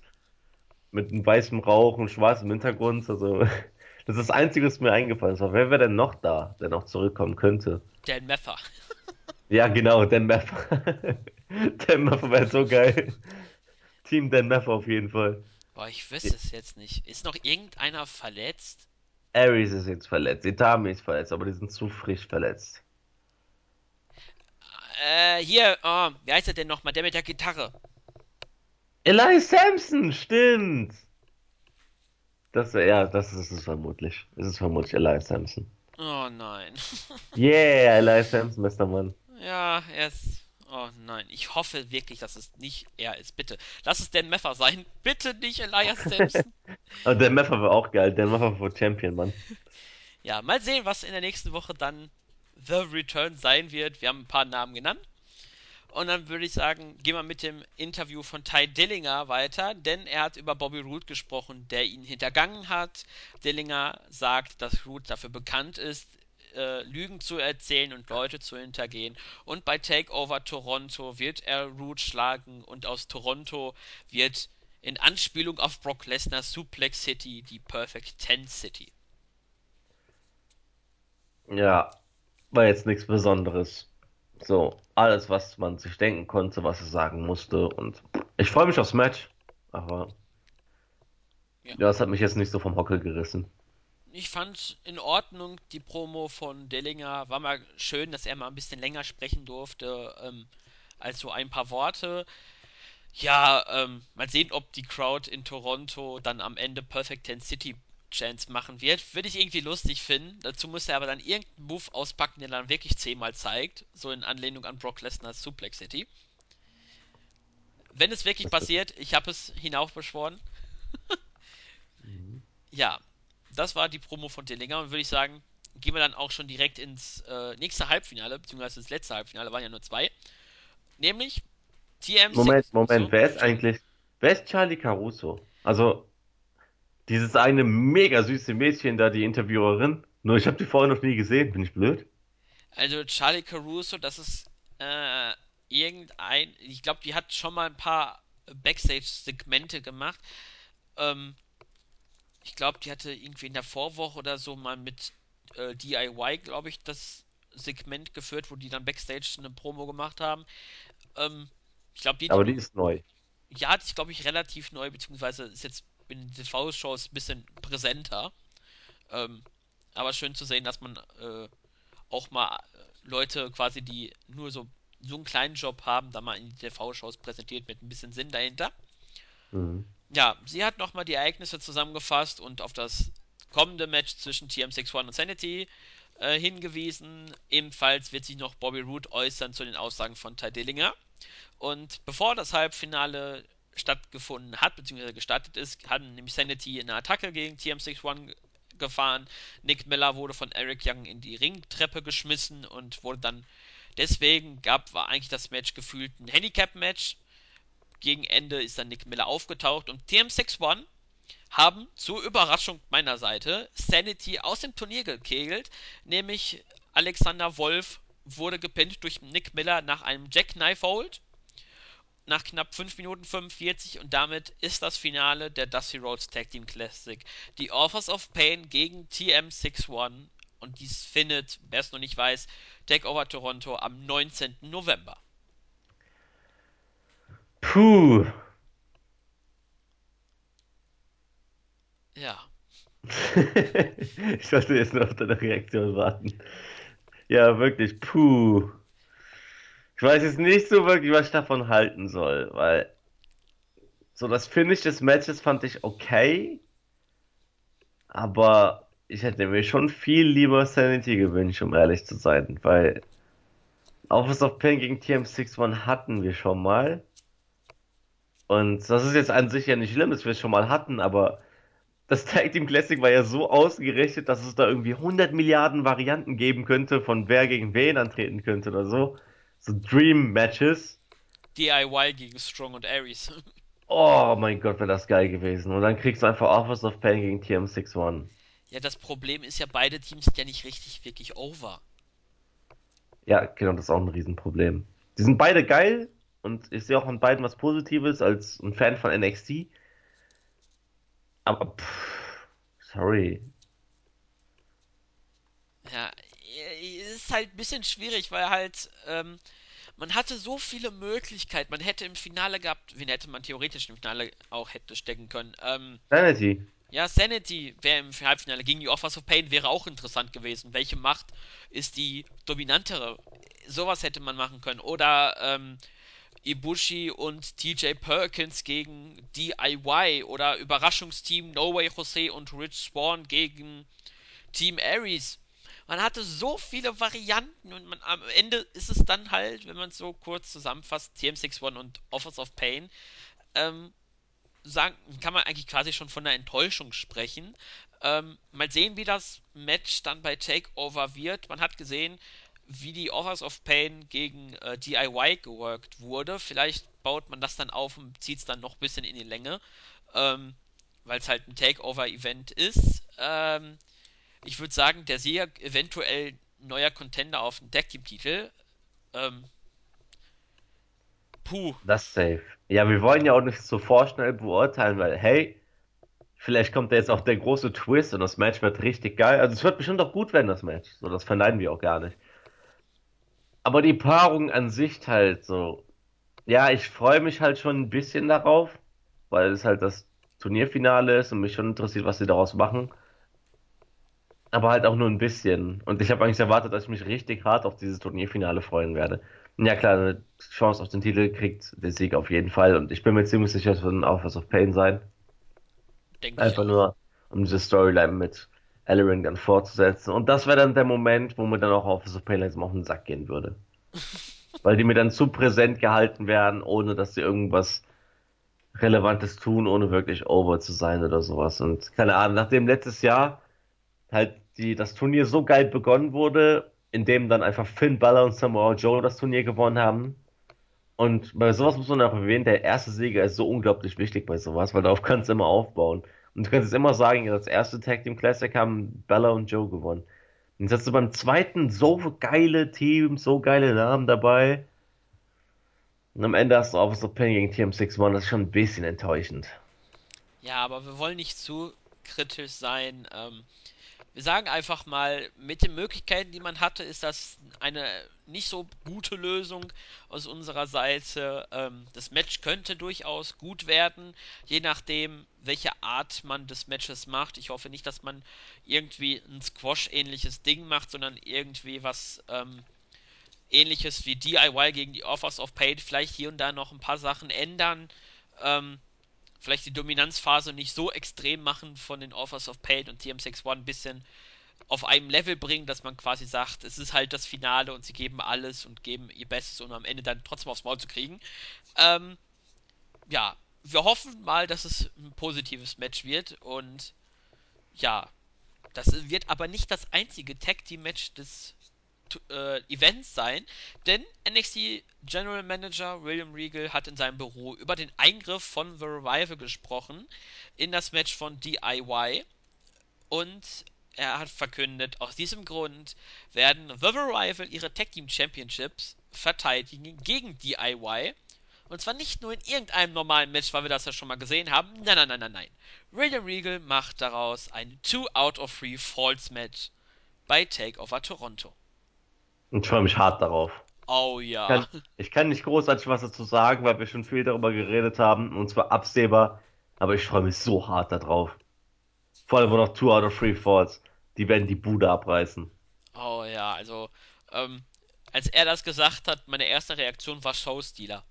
mit einem weißen Rauch und schwarzem Hintergrund, also das ist das Einzige, was mir eingefallen ist. Aber wer wäre denn noch da, der noch zurückkommen könnte? Dan Meffer. Ja, genau, Dan Meffer. Dan Meffer wäre so geil. Team Dan Meffer auf jeden Fall. Boah, ich wüsste es jetzt nicht. Ist noch irgendeiner verletzt? Ares ist jetzt verletzt, Itami ist verletzt, aber die sind zu frisch verletzt. Äh, hier, oh, wie heißt er denn nochmal? Der mit der Gitarre. Elias Sampson, stimmt. Das, ja, das ist es vermutlich. Es ist vermutlich Elias Sampson. Oh nein. yeah, Elias Sampson, bester Mann. Ja, er ist. Oh nein, ich hoffe wirklich, dass es nicht er ist. Bitte, lass es Dan Meffer sein. Bitte nicht Elias Sampson. Aber Dan Meffer war auch geil. Dan Meffer war Champion, Mann. Ja, mal sehen, was in der nächsten Woche dann The Return sein wird. Wir haben ein paar Namen genannt. Und dann würde ich sagen, gehen wir mit dem Interview von Ty Dillinger weiter, denn er hat über Bobby Roode gesprochen, der ihn hintergangen hat. Dillinger sagt, dass Roode dafür bekannt ist, äh, Lügen zu erzählen und Leute zu hintergehen. Und bei Takeover Toronto wird er Root schlagen und aus Toronto wird in Anspielung auf Brock Lesnar Suplex City die Perfect Ten City. Ja, war jetzt nichts Besonderes. So, alles, was man sich denken konnte, was er sagen musste. Und ich freue mich aufs Match, aber ja. das hat mich jetzt nicht so vom Hockel gerissen. Ich fand in Ordnung die Promo von Dellinger. War mal schön, dass er mal ein bisschen länger sprechen durfte ähm, als so ein paar Worte. Ja, ähm, mal sehen, ob die Crowd in Toronto dann am Ende Perfect Ten City Chance machen wird. Würde ich irgendwie lustig finden. Dazu muss er aber dann irgendeinen Move auspacken, der dann wirklich zehnmal zeigt. So in Anlehnung an Brock Lesnar's Suplex City. Wenn es wirklich passiert, ich habe es hinaufbeschworen. mhm. Ja, das war die Promo von Dillinger und würde ich sagen, gehen wir dann auch schon direkt ins äh, nächste Halbfinale, beziehungsweise ins letzte Halbfinale, waren ja nur zwei. Nämlich TM. Moment, Moment, so, wer ist eigentlich, wer ist Charlie Caruso? Also, dieses eine mega süße Mädchen da, die Interviewerin. Nur ich habe die vorher noch nie gesehen, bin ich blöd? Also Charlie Caruso, das ist äh, irgendein, ich glaube, die hat schon mal ein paar Backstage-Segmente gemacht. Ähm, ich glaube, die hatte irgendwie in der Vorwoche oder so mal mit äh, DIY, glaube ich, das Segment geführt, wo die dann Backstage eine Promo gemacht haben. Ähm, ich glaube, die. Aber die ist neu. Ja, die ist, glaube ich, relativ neu, beziehungsweise ist jetzt in TV-Shows ein bisschen präsenter. Ähm, aber schön zu sehen, dass man äh, auch mal Leute quasi, die nur so, so einen kleinen Job haben, da mal in die TV-Shows präsentiert mit ein bisschen Sinn dahinter. Mhm. Ja, sie hat nochmal die Ereignisse zusammengefasst und auf das kommende Match zwischen TM61 und Sanity äh, hingewiesen. Ebenfalls wird sich noch Bobby Roode äußern zu den Aussagen von Ty Dillinger. Und bevor das Halbfinale stattgefunden hat, beziehungsweise gestartet ist, hatten nämlich Sanity eine Attacke gegen TM61 gefahren. Nick Miller wurde von Eric Young in die Ringtreppe geschmissen und wurde dann deswegen gab, war eigentlich das Match gefühlt ein Handicap-Match. Gegen Ende ist dann Nick Miller aufgetaucht und TM61 haben zur Überraschung meiner Seite Sanity aus dem Turnier gekegelt, nämlich Alexander Wolf wurde gepinnt durch Nick Miller nach einem Jackknife Hold nach knapp 5 Minuten 45 und damit ist das Finale der Dusty Rhodes Tag Team Classic die Authors of Pain gegen TM61 und dies findet, wer es noch nicht weiß, Takeover Toronto am 19. November. Puh. Ja. ich sollte jetzt nur auf deine Reaktion warten. Ja, wirklich, puh. Ich weiß jetzt nicht so wirklich, was ich davon halten soll, weil so das Finish des Matches fand ich okay, aber ich hätte mir schon viel lieber Sanity gewünscht, um ehrlich zu sein, weil Office of Pain gegen TM61 hatten wir schon mal. Und das ist jetzt an sich ja nicht schlimm, dass wir es schon mal hatten, aber das Tag Team Classic war ja so ausgerichtet, dass es da irgendwie 100 Milliarden Varianten geben könnte, von wer gegen wen antreten könnte oder so so Dream Matches. DIY gegen Strong und Aries. Oh mein Gott, wäre das geil gewesen. Und dann kriegst du einfach Office of Pain gegen TM61. Ja, das Problem ist ja, beide Teams sind ja nicht richtig wirklich over. Ja, genau, das ist auch ein Riesenproblem. Die sind beide geil und ich sehe auch an beiden was Positives als ein Fan von NXT. Aber, pff, sorry. Ja, ist halt ein bisschen schwierig, weil halt, ähm, man hatte so viele Möglichkeiten. Man hätte im Finale gehabt, wen hätte man theoretisch im Finale auch hätte stecken können. Ähm, Sanity. Ja, Sanity wäre im Halbfinale gegen die Offers of Pain wäre auch interessant gewesen. Welche Macht ist die dominantere? Sowas hätte man machen können. Oder ähm, Ibushi und TJ Perkins gegen DIY oder Überraschungsteam No Way Jose und Rich Swan gegen Team Aries man hatte so viele Varianten und man, am Ende ist es dann halt, wenn man es so kurz zusammenfasst, TM61 und Offers of Pain, ähm, sagen, kann man eigentlich quasi schon von einer Enttäuschung sprechen. Ähm, mal sehen, wie das Match dann bei Takeover wird. Man hat gesehen, wie die Offers of Pain gegen äh, DIY geworkt wurde. Vielleicht baut man das dann auf und zieht es dann noch ein bisschen in die Länge, ähm, weil es halt ein Takeover-Event ist. Ähm, Ich würde sagen, der Sieger eventuell neuer Contender auf den Tag Team Titel. Ähm, puh. Das safe. Ja, wir wollen ja auch nicht so vorschnell beurteilen, weil, hey, vielleicht kommt da jetzt auch der große Twist und das Match wird richtig geil. Also es wird bestimmt auch gut werden, das Match. So, das verneinen wir auch gar nicht. Aber die Paarung an sich halt so. Ja, ich freue mich halt schon ein bisschen darauf, weil es halt das Turnierfinale ist und mich schon interessiert, was sie daraus machen. Aber halt auch nur ein bisschen. Und ich habe eigentlich erwartet, dass ich mich richtig hart auf dieses Turnierfinale freuen werde. Ja klar, eine Chance auf den Titel kriegt der Sieg auf jeden Fall. Und ich bin mir ziemlich sicher, es wird ein Office of Pain sein. Denke Einfach nur, um diese Storyline mit Ellering dann fortzusetzen. Und das wäre dann der Moment, wo mir dann auch Office of Pain langsam auf den Sack gehen würde. Weil die mir dann zu präsent gehalten werden, ohne dass sie irgendwas Relevantes tun, ohne wirklich over zu sein oder sowas. Und keine Ahnung, nachdem letztes Jahr halt die, das Turnier so geil begonnen wurde, indem dann einfach Finn Balor und Samoa Joe das Turnier gewonnen haben. Und bei sowas muss man auch erwähnen, der erste Sieger ist so unglaublich wichtig bei sowas, weil darauf kannst du immer aufbauen. Und du kannst jetzt immer sagen, das erste Tag Team Classic haben Bella und Joe gewonnen. Und jetzt hast du beim zweiten so geile Teams, so geile Namen dabei. Und am Ende hast du Office of Pain gegen TM61, das ist schon ein bisschen enttäuschend. Ja, aber wir wollen nicht zu kritisch sein. Ähm, wir sagen einfach mal, mit den Möglichkeiten, die man hatte, ist das eine nicht so gute Lösung aus unserer Seite. Ähm, das Match könnte durchaus gut werden, je nachdem, welche Art man des Matches macht. Ich hoffe nicht, dass man irgendwie ein Squash-ähnliches Ding macht, sondern irgendwie was ähm, ähnliches wie DIY gegen die Offers of Paid. Vielleicht hier und da noch ein paar Sachen ändern. Ähm, vielleicht die Dominanzphase nicht so extrem machen von den Offers of Pain und TM61 ein bisschen auf einem Level bringen, dass man quasi sagt, es ist halt das Finale und sie geben alles und geben ihr Bestes, um am Ende dann trotzdem aufs Maul zu kriegen. Ähm, ja, wir hoffen mal, dass es ein positives Match wird und ja, das wird aber nicht das einzige Tag Team Match des äh, Events sein, denn NXT General Manager William Regal hat in seinem Büro über den Eingriff von The Revival gesprochen in das Match von DIY und er hat verkündet, aus diesem Grund werden The Revival ihre Tag Team Championships verteidigen gegen DIY. Und zwar nicht nur in irgendeinem normalen Match, weil wir das ja schon mal gesehen haben. Nein, nein, nein, nein, nein. William Regal macht daraus ein 2 out of 3 Falls Match bei Takeover Toronto. Und ich freue mich hart darauf. Oh ja. Ich kann, ich kann, nicht großartig was dazu sagen, weil wir schon viel darüber geredet haben und zwar absehbar, aber ich freue mich so hart darauf. Vor allem, wo noch Two out of Three Falls, die werden die Bude abreißen. Oh ja, also, ähm, als er das gesagt hat, meine erste Reaktion war Showstealer.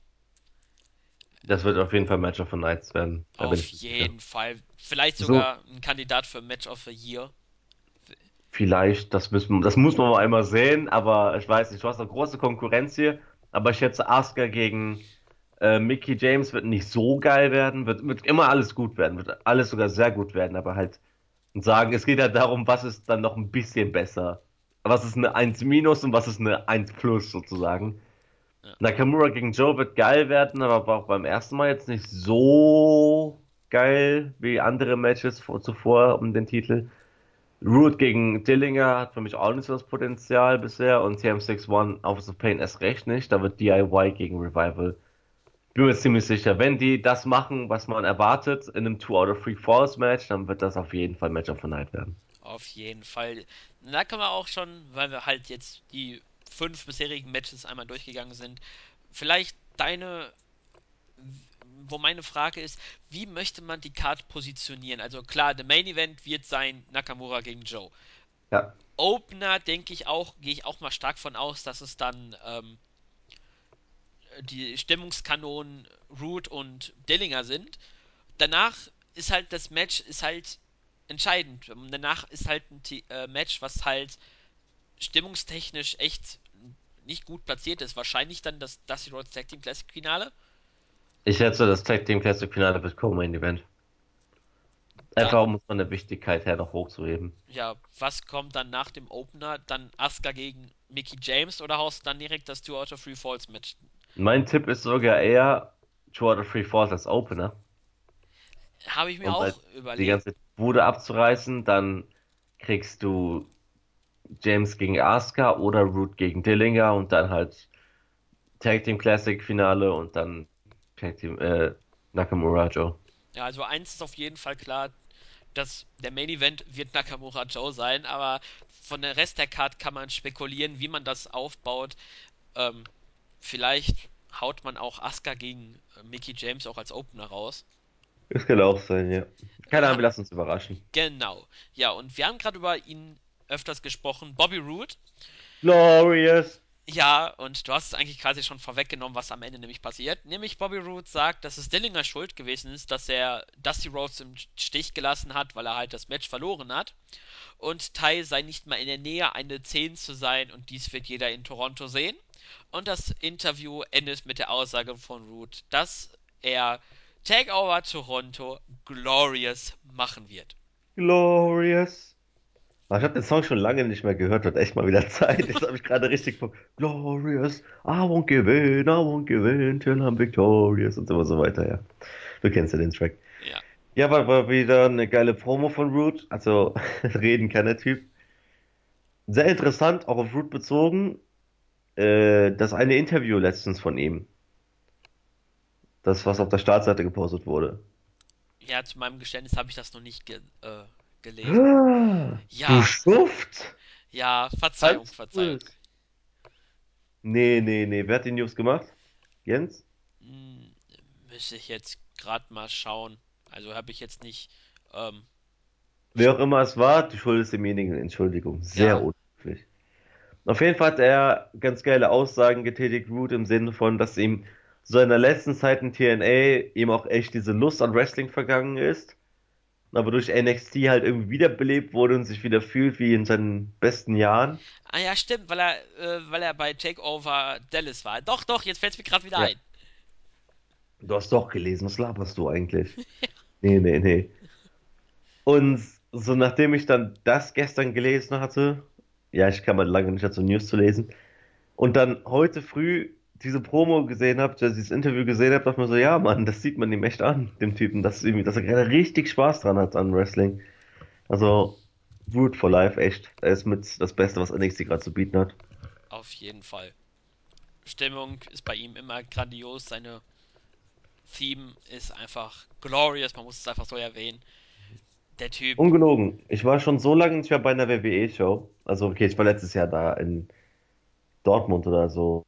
Das wird auf jeden Fall Match of the Nights werden. Da auf jeden Fall. Vielleicht sogar so. ein Kandidat für Match of the Year. Vielleicht, das, müssen, das muss man mal einmal sehen, aber ich weiß nicht, du hast eine große Konkurrenz hier, aber ich schätze, Asuka gegen äh, Mickey James wird nicht so geil werden, wird, wird immer alles gut werden, wird alles sogar sehr gut werden, aber halt sagen, es geht ja darum, was ist dann noch ein bisschen besser. Was ist eine 1 minus und was ist eine 1 plus sozusagen. Ja. Nakamura gegen Joe wird geil werden, aber war auch beim ersten Mal jetzt nicht so geil wie andere Matches vor, zuvor um den Titel. Root gegen Dillinger hat für mich auch nicht so das Potenzial bisher und TM61 Office of Pain erst recht nicht. Da wird DIY gegen Revival. Bin mir ziemlich sicher, wenn die das machen, was man erwartet, in einem 2 out of 3 Falls Match, dann wird das auf jeden Fall Match of the Night werden. Auf jeden Fall. Da kann man auch schon, weil wir halt jetzt die fünf bisherigen Matches einmal durchgegangen sind, vielleicht deine wo meine Frage ist, wie möchte man die Card positionieren? Also klar, der Main Event wird sein Nakamura gegen Joe. Ja. Opener denke ich auch, gehe ich auch mal stark von aus, dass es dann ähm, die Stimmungskanonen Root und Dillinger sind. Danach ist halt das Match ist halt entscheidend. Danach ist halt ein T äh, Match, was halt stimmungstechnisch echt nicht gut platziert ist. Wahrscheinlich dann das Dusty Rhodes Tag Team Classic Finale. Ich schätze, das Tag Team Classic Finale wird Co-Main Event. Einfach um es von der Wichtigkeit her noch hochzuheben. Ja, was kommt dann nach dem Opener? Dann Asuka gegen Mickey James oder haust du dann direkt das Two out of Three Falls Match? Mein Tipp ist sogar eher Two out of Three Falls als Opener. Habe ich mir um auch halt überlegt. Die ganze Bude abzureißen, dann kriegst du James gegen Asuka oder Root gegen Dillinger und dann halt Tag Team Classic Finale und dann Team äh, Nakamura Joe. Ja, also eins ist auf jeden Fall klar, dass der Main Event wird Nakamura Joe sein, aber von der Rest der Card kann man spekulieren, wie man das aufbaut. Ähm, vielleicht haut man auch Asuka gegen äh, Mickey James auch als Opener raus. Das kann auch sein, ja. Keine Ahnung, wir lassen uns überraschen. Genau. Ja, und wir haben gerade über ihn öfters gesprochen. Bobby Roode. Glorious. Ja, und du hast es eigentlich quasi schon vorweggenommen, was am Ende nämlich passiert. Nämlich Bobby Roode sagt, dass es Dillinger Schuld gewesen ist, dass er Dusty Rhodes im Stich gelassen hat, weil er halt das Match verloren hat. Und Tai sei nicht mal in der Nähe, eine 10 zu sein und dies wird jeder in Toronto sehen. Und das Interview endet mit der Aussage von Roode, dass er Takeover Toronto Glorious machen wird. Glorious. Ich habe den Song schon lange nicht mehr gehört, wird echt mal wieder Zeit. Jetzt habe ich gerade richtig von Glorious, I won't give in, I won't give in till I'm victorious und so, und so weiter, ja. Du kennst ja den Track. Ja. Ja, war, war wieder eine geile Promo von Root. Also, reden kann der Typ. Sehr interessant, auch auf Root bezogen. Äh, das eine Interview letztens von ihm. Das, was auf der Startseite gepostet wurde. Ja, zu meinem Geständnis habe ich das noch nicht ge äh, gelesen. Ah, ja. Du Schuft! Ja, Verzeihung, Halt's Verzeihung. Nee, nee, nee. Wer hat die News gemacht? Jens? Hm, müsste ich jetzt gerade mal schauen. Also habe ich jetzt nicht. Ähm, Wer auch immer es war, die Schuld ist demjenigen. Entschuldigung. Sehr ja. unhöflich. Auf jeden Fall hat er ganz geile Aussagen getätigt, Root, im Sinne von, dass ihm so in der letzten Zeit in TNA ihm auch echt diese Lust an Wrestling vergangen ist aber durch NXT halt irgendwie wiederbelebt wurde und sich wieder fühlt wie in seinen besten Jahren. Ah ja, stimmt, weil er, äh, weil er bei Takeover Dallas war. Doch, doch, jetzt fällt es mir gerade wieder ja. ein. Du hast doch gelesen, was laberst du eigentlich? nee, nee, nee. Und so nachdem ich dann das gestern gelesen hatte, ja, ich kam mal lange nicht dazu News zu lesen, und dann heute früh diese Promo gesehen habe, dieses Interview gesehen habe, dachte ich mir so, ja, Mann, das sieht man ihm echt an, dem Typen, dass, irgendwie, dass er gerade richtig Spaß dran hat an Wrestling. Also, Root for Life, echt. Er ist mit das Beste, was NXT gerade zu bieten hat. Auf jeden Fall. Stimmung ist bei ihm immer grandios, seine Theme ist einfach glorious, man muss es einfach so erwähnen. Der Typ. Ungelogen. Ich war schon so lange nicht mehr bei einer WWE-Show. Also, okay, ich war letztes Jahr da in Dortmund oder so.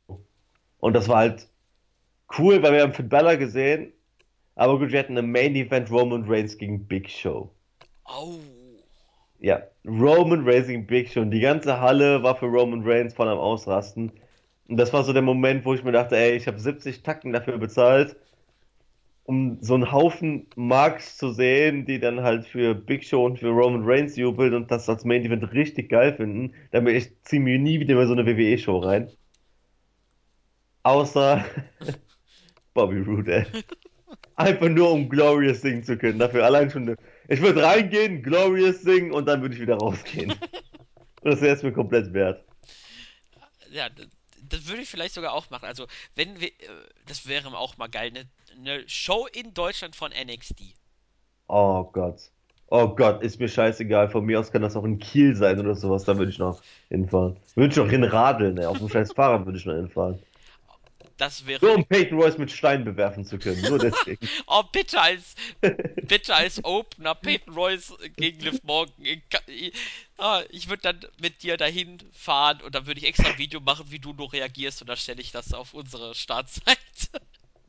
Und das war halt cool, weil wir haben Finn Balor gesehen. Aber gut, wir hatten ein Main Event Roman Reigns gegen Big Show. Oh. Ja, Roman Reigns gegen Big Show. Und die ganze Halle war für Roman Reigns voll am Ausrasten. Und das war so der Moment, wo ich mir dachte, ey, ich habe 70 Tacken dafür bezahlt, um so einen Haufen Marks zu sehen, die dann halt für Big Show und für Roman Reigns jubeln und das als Main Event richtig geil finden. Damit ich ziehe mir nie wieder mal so eine WWE-Show rein. Außer Bobby Roode, Einfach nur um Glorious singen zu können. Dafür allein schon. Ich würde reingehen, Glorious singen und dann würde ich wieder rausgehen. Und das wäre es mir komplett wert. Ja, das würde ich vielleicht sogar auch machen. Also, wenn wir. Äh, das wäre auch mal geil. Eine, eine Show in Deutschland von NXT. Oh Gott. Oh Gott, ist mir scheißegal. Von mir aus kann das auch in Kiel sein oder sowas. Da würde ich noch hinfahren. Würde ich noch hinradeln, ey. Auf dem scheiß Fahrrad würde ich noch hinfahren. Das wäre. Nur um Peyton Royce mit Stein bewerfen zu können. Nur deswegen. oh, bitte als, bitte als Opener Peyton Royce gegen Liv Morgan. Ah, ich würde dann mit dir dahin fahren und dann würde ich extra ein Video machen, wie du nur reagierst und dann stelle ich das auf unsere Startseite.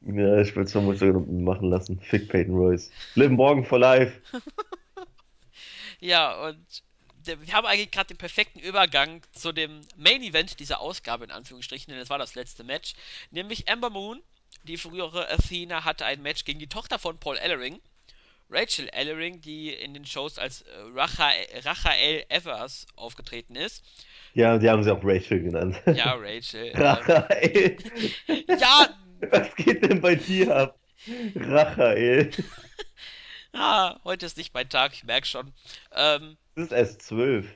Ja, ich würde es vermutlich machen lassen. Fick Peyton Royce. Liv Morgan for life. ja, und wir haben eigentlich gerade den perfekten Übergang zu dem Main Event dieser Ausgabe, in Anführungsstrichen, denn es war das letzte Match. Nämlich Amber Moon, die frühere Athena, hatte ein Match gegen die Tochter von Paul Ellering. Rachel Ellering, die in den Shows als äh, Rachael Evers aufgetreten ist. Ja, die haben sie auch Rachel genannt. Ja, Rachel. Rachael. ja! Was geht denn bei dir ab? Rachael. ah, heute ist nicht mein Tag, ich merke schon. Ähm, es ist erst zwölf.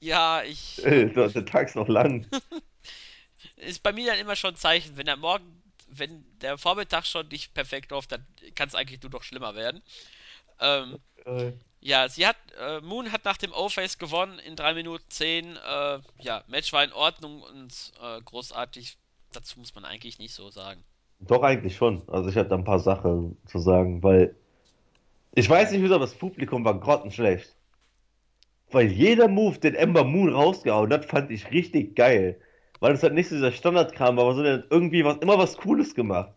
Ja, ich. der Tag ist noch lang. ist bei mir dann immer schon ein Zeichen, wenn der Morgen, wenn der Vormittag schon nicht perfekt läuft, dann kann es eigentlich nur noch schlimmer werden. Ähm, Ja, sie hat, äh, Moon hat nach dem O-Face gewonnen in 3 Minuten 10. Äh, ja, Match war in Ordnung und äh, großartig. Dazu muss man eigentlich nicht so sagen. Doch eigentlich schon. Also ich habe da ein paar Sachen zu sagen, weil ich weiß nicht wieso, aber das Publikum war grottenschlecht. Weil jeder Move, den Ember Moon rausgehauen hat, fand ich richtig geil. Weil es halt nicht so dieser Standardkram war, aber so der hat irgendwie was, immer was Cooles gemacht.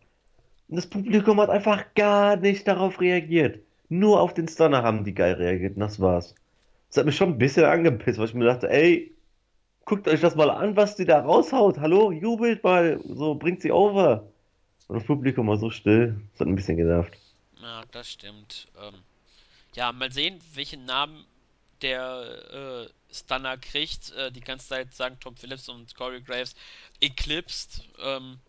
Und das Publikum hat einfach gar nicht darauf reagiert. Nur auf den Stunner haben die geil reagiert und das war's. Das hat mich schon ein bisschen angepisst, weil ich mir dachte, ey, guckt euch das mal an, was die da raushaut. Hallo, jubelt mal, so bringt sie over. Und das Publikum war so still. Das hat ein bisschen genervt. Ja, das stimmt. Ähm, ja, mal sehen, welchen Namen der äh, Stunner kriegt. Äh, die ganze Zeit sagen Tom Phillips und Corey Graves Eclipsed. Ähm,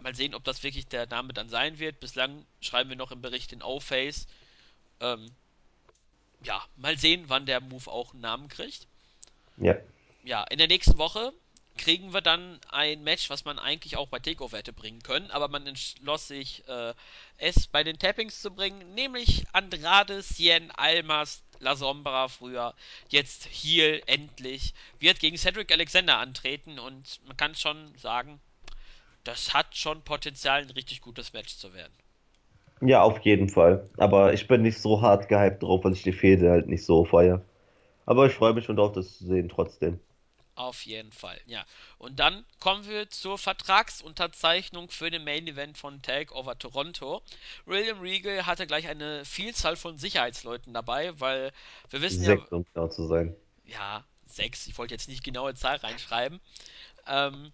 mal sehen, ob das wirklich der Name dann sein wird. Bislang schreiben wir noch im Bericht den O-Face. Ähm, ja, mal sehen, wann der Move auch einen Namen kriegt. Ja. Ja, in der nächsten Woche kriegen wir dann ein Match, was man eigentlich auch bei Takeover hätte bringen können, aber man entschloss sich, äh, es bei den Tappings zu bringen, nämlich Andrade Cien Almas La Sombra früher, jetzt Heel endlich, wird gegen Cedric Alexander antreten und man kann schon sagen, das hat schon Potenzial, ein richtig gutes Match zu werden. Ja, auf jeden Fall. Aber ich bin nicht so hart gehypt drauf, weil ich die Fehde halt nicht so feiere. Aber ich freue mich schon drauf, das zu sehen trotzdem. Auf jeden Fall, ja. Und dann kommen wir zur Vertragsunterzeichnung für den Main Event von Takeover Toronto. William Regal hatte gleich eine Vielzahl von Sicherheitsleuten dabei, weil wir wissen ja. Sechs, um genau zu sein. Ja, sechs. Ich wollte jetzt nicht genaue Zahl reinschreiben. Ähm,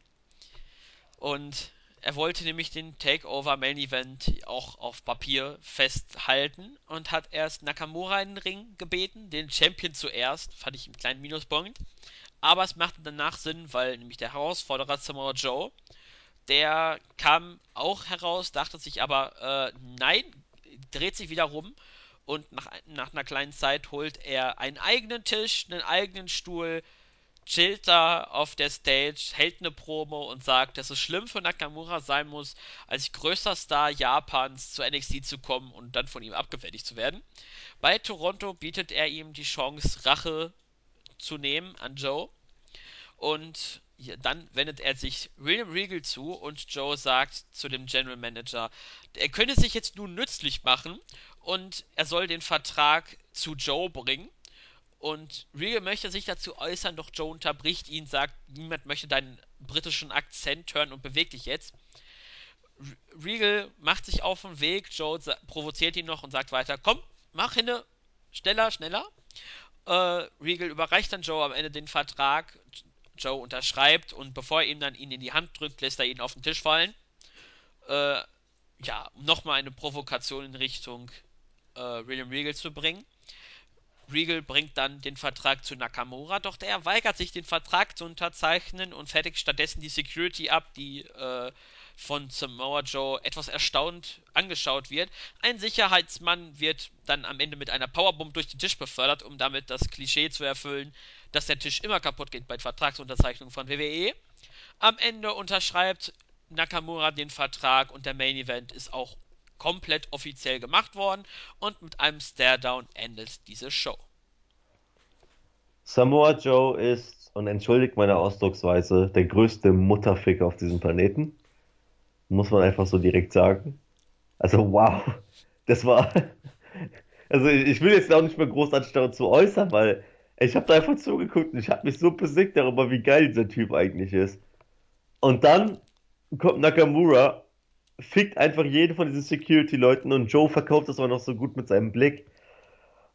und er wollte nämlich den Takeover Main Event auch auf Papier festhalten und hat erst Nakamura in den Ring gebeten, den Champion zuerst, fand ich einen kleinen Minuspunkt. Aber es machte danach Sinn, weil nämlich der Herausforderer Samoa Joe, der kam auch heraus, dachte sich aber, äh, nein, dreht sich wieder rum und nach, nach einer kleinen Zeit holt er einen eigenen Tisch, einen eigenen Stuhl, chillt da auf der Stage, hält eine Promo und sagt, dass es schlimm für Nakamura sein muss, als größter Star Japans zu NXT zu kommen und dann von ihm abgefertigt zu werden. Bei Toronto bietet er ihm die Chance, Rache zu nehmen an Joe. Und dann wendet er sich William Regal zu und Joe sagt zu dem General Manager, er könne sich jetzt nun nützlich machen und er soll den Vertrag zu Joe bringen. Und Regal möchte sich dazu äußern, doch Joe unterbricht ihn, sagt, niemand möchte deinen britischen Akzent hören und bewegt dich jetzt. Regal macht sich auf den Weg, Joe provoziert ihn noch und sagt weiter, komm, mach hin, schneller, schneller. Äh, Regal überreicht dann Joe am Ende den Vertrag. Joe unterschreibt und bevor er ihm dann ihn in die Hand drückt, lässt er ihn auf den Tisch fallen. Äh, ja, um nochmal eine Provokation in Richtung äh, William Regal zu bringen. Regal bringt dann den Vertrag zu Nakamura, doch der weigert sich, den Vertrag zu unterzeichnen und fertigt stattdessen die Security ab, die äh, von Samoa Joe etwas erstaunt angeschaut wird. Ein Sicherheitsmann wird dann am Ende mit einer Powerbomb durch den Tisch befördert, um damit das Klischee zu erfüllen, dass der Tisch immer kaputt geht bei Vertragsunterzeichnung von WWE. Am Ende unterschreibt Nakamura den Vertrag und der Main Event ist auch komplett offiziell gemacht worden und mit einem Stare-Down endet diese Show. Samoa Joe ist, und entschuldigt meine Ausdrucksweise, der größte Mutterficker auf diesem Planeten. Muss man einfach so direkt sagen. Also, wow. Das war. Also, ich will jetzt auch nicht mehr großartig dazu äußern, weil ich habe da einfach zugeguckt und ich habe mich so besiegt darüber, wie geil dieser Typ eigentlich ist. Und dann kommt Nakamura, fickt einfach jeden von diesen Security-Leuten und Joe verkauft das auch noch so gut mit seinem Blick.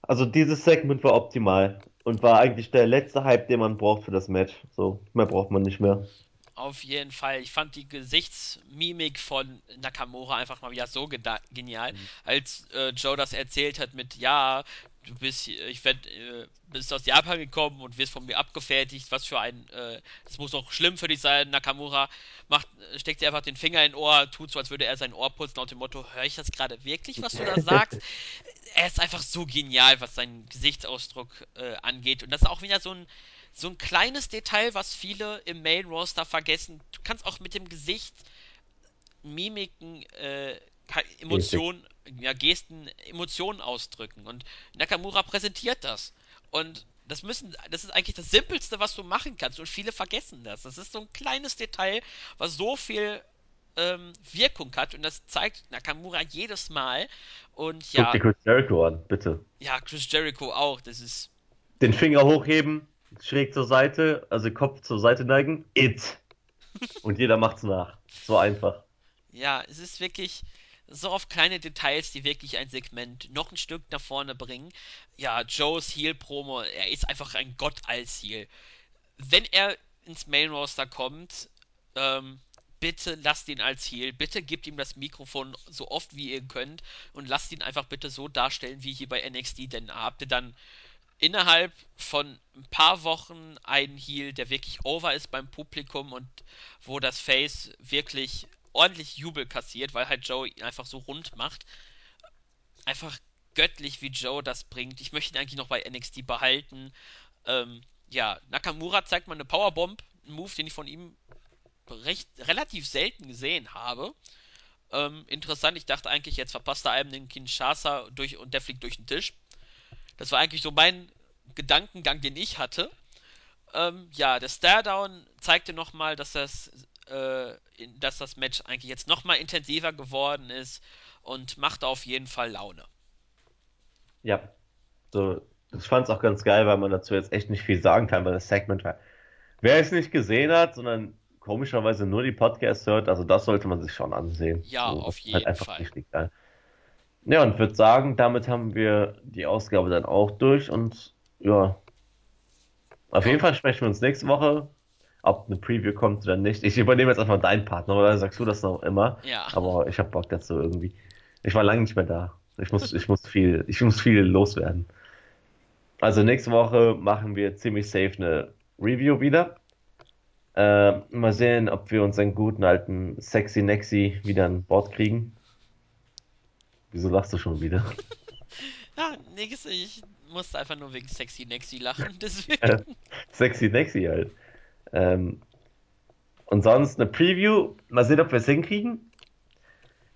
Also dieses Segment war optimal und war eigentlich der letzte Hype, den man braucht für das Match. So, mehr braucht man nicht mehr. Auf jeden Fall. Ich fand die Gesichtsmimik von Nakamura einfach mal wieder so genial, mhm. als äh, Joe das erzählt hat mit, ja, du bist, ich werd, äh, bist aus Japan gekommen und wirst von mir abgefertigt. Was für ein, äh, das muss doch schlimm für dich sein. Nakamura macht, steckt dir einfach den Finger in Ohr, tut so, als würde er sein Ohr putzen, nach dem Motto, höre ich das gerade wirklich, was du da sagst? er ist einfach so genial, was seinen Gesichtsausdruck äh, angeht. Und das ist auch wieder so ein, so ein kleines Detail, was viele im Main Roster vergessen. Du kannst auch mit dem Gesicht Mimiken, äh, Emotionen, ja, Gesten Emotionen ausdrücken. Und Nakamura präsentiert das. Und das müssen, das ist eigentlich das Simpelste, was du machen kannst. Und viele vergessen das. Das ist so ein kleines Detail, was so viel ähm, Wirkung hat. Und das zeigt Nakamura jedes Mal. Und ja. Guck dir Chris Jericho an, bitte. Ja, Chris Jericho auch. Das ist. Den Finger hochheben, schräg zur Seite, also Kopf zur Seite neigen. It. Und jeder macht's nach. So einfach. Ja, es ist wirklich so auf kleine Details, die wirklich ein Segment noch ein Stück nach vorne bringen. Ja, Joes Heel-Promo, er ist einfach ein Gott als Heel. Wenn er ins Main Roster kommt, ähm, bitte lasst ihn als Heel, bitte gebt ihm das Mikrofon so oft wie ihr könnt und lasst ihn einfach bitte so darstellen wie hier bei NXT, denn habt ihr dann innerhalb von ein paar Wochen einen Heel, der wirklich over ist beim Publikum und wo das Face wirklich ordentlich Jubel kassiert, weil halt Joe ihn einfach so rund macht. Einfach göttlich, wie Joe das bringt. Ich möchte ihn eigentlich noch bei NXT behalten. Ähm, ja, Nakamura zeigt mal eine Powerbomb, ein Move, den ich von ihm recht, relativ selten gesehen habe. Ähm, interessant, ich dachte eigentlich, jetzt verpasst er einem den Kinshasa durch, und der fliegt durch den Tisch. Das war eigentlich so mein Gedankengang, den ich hatte. Ähm, ja, der Staredown zeigte nochmal, dass das äh, dass das Match eigentlich jetzt nochmal intensiver geworden ist und macht auf jeden Fall Laune. Ja, so, ich fand es auch ganz geil, weil man dazu jetzt echt nicht viel sagen kann, weil das Segment war. Wer es nicht gesehen hat, sondern komischerweise nur die Podcasts hört, also das sollte man sich schon ansehen. Ja, so, auf jeden halt Fall. Richtig geil. Ja, und würde sagen, damit haben wir die Ausgabe dann auch durch und ja, auf ja. jeden Fall sprechen wir uns nächste Woche ob eine Preview kommt oder nicht. Ich übernehme jetzt einfach deinen Partner, oder sagst du das noch immer? Ja. Aber ich habe Bock dazu irgendwie. Ich war lange nicht mehr da. Ich muss, ich muss viel, ich muss viel loswerden. Also nächste Woche machen wir ziemlich safe eine Review wieder. Äh, mal sehen, ob wir unseren guten alten Sexy Nexi wieder an Bord kriegen. Wieso lachst du schon wieder? ja, nix, ich musste einfach nur wegen Sexy Nexi lachen, deswegen. Sexy Nexi halt. Ähm, und sonst eine Preview. Mal sehen, ob wir es hinkriegen.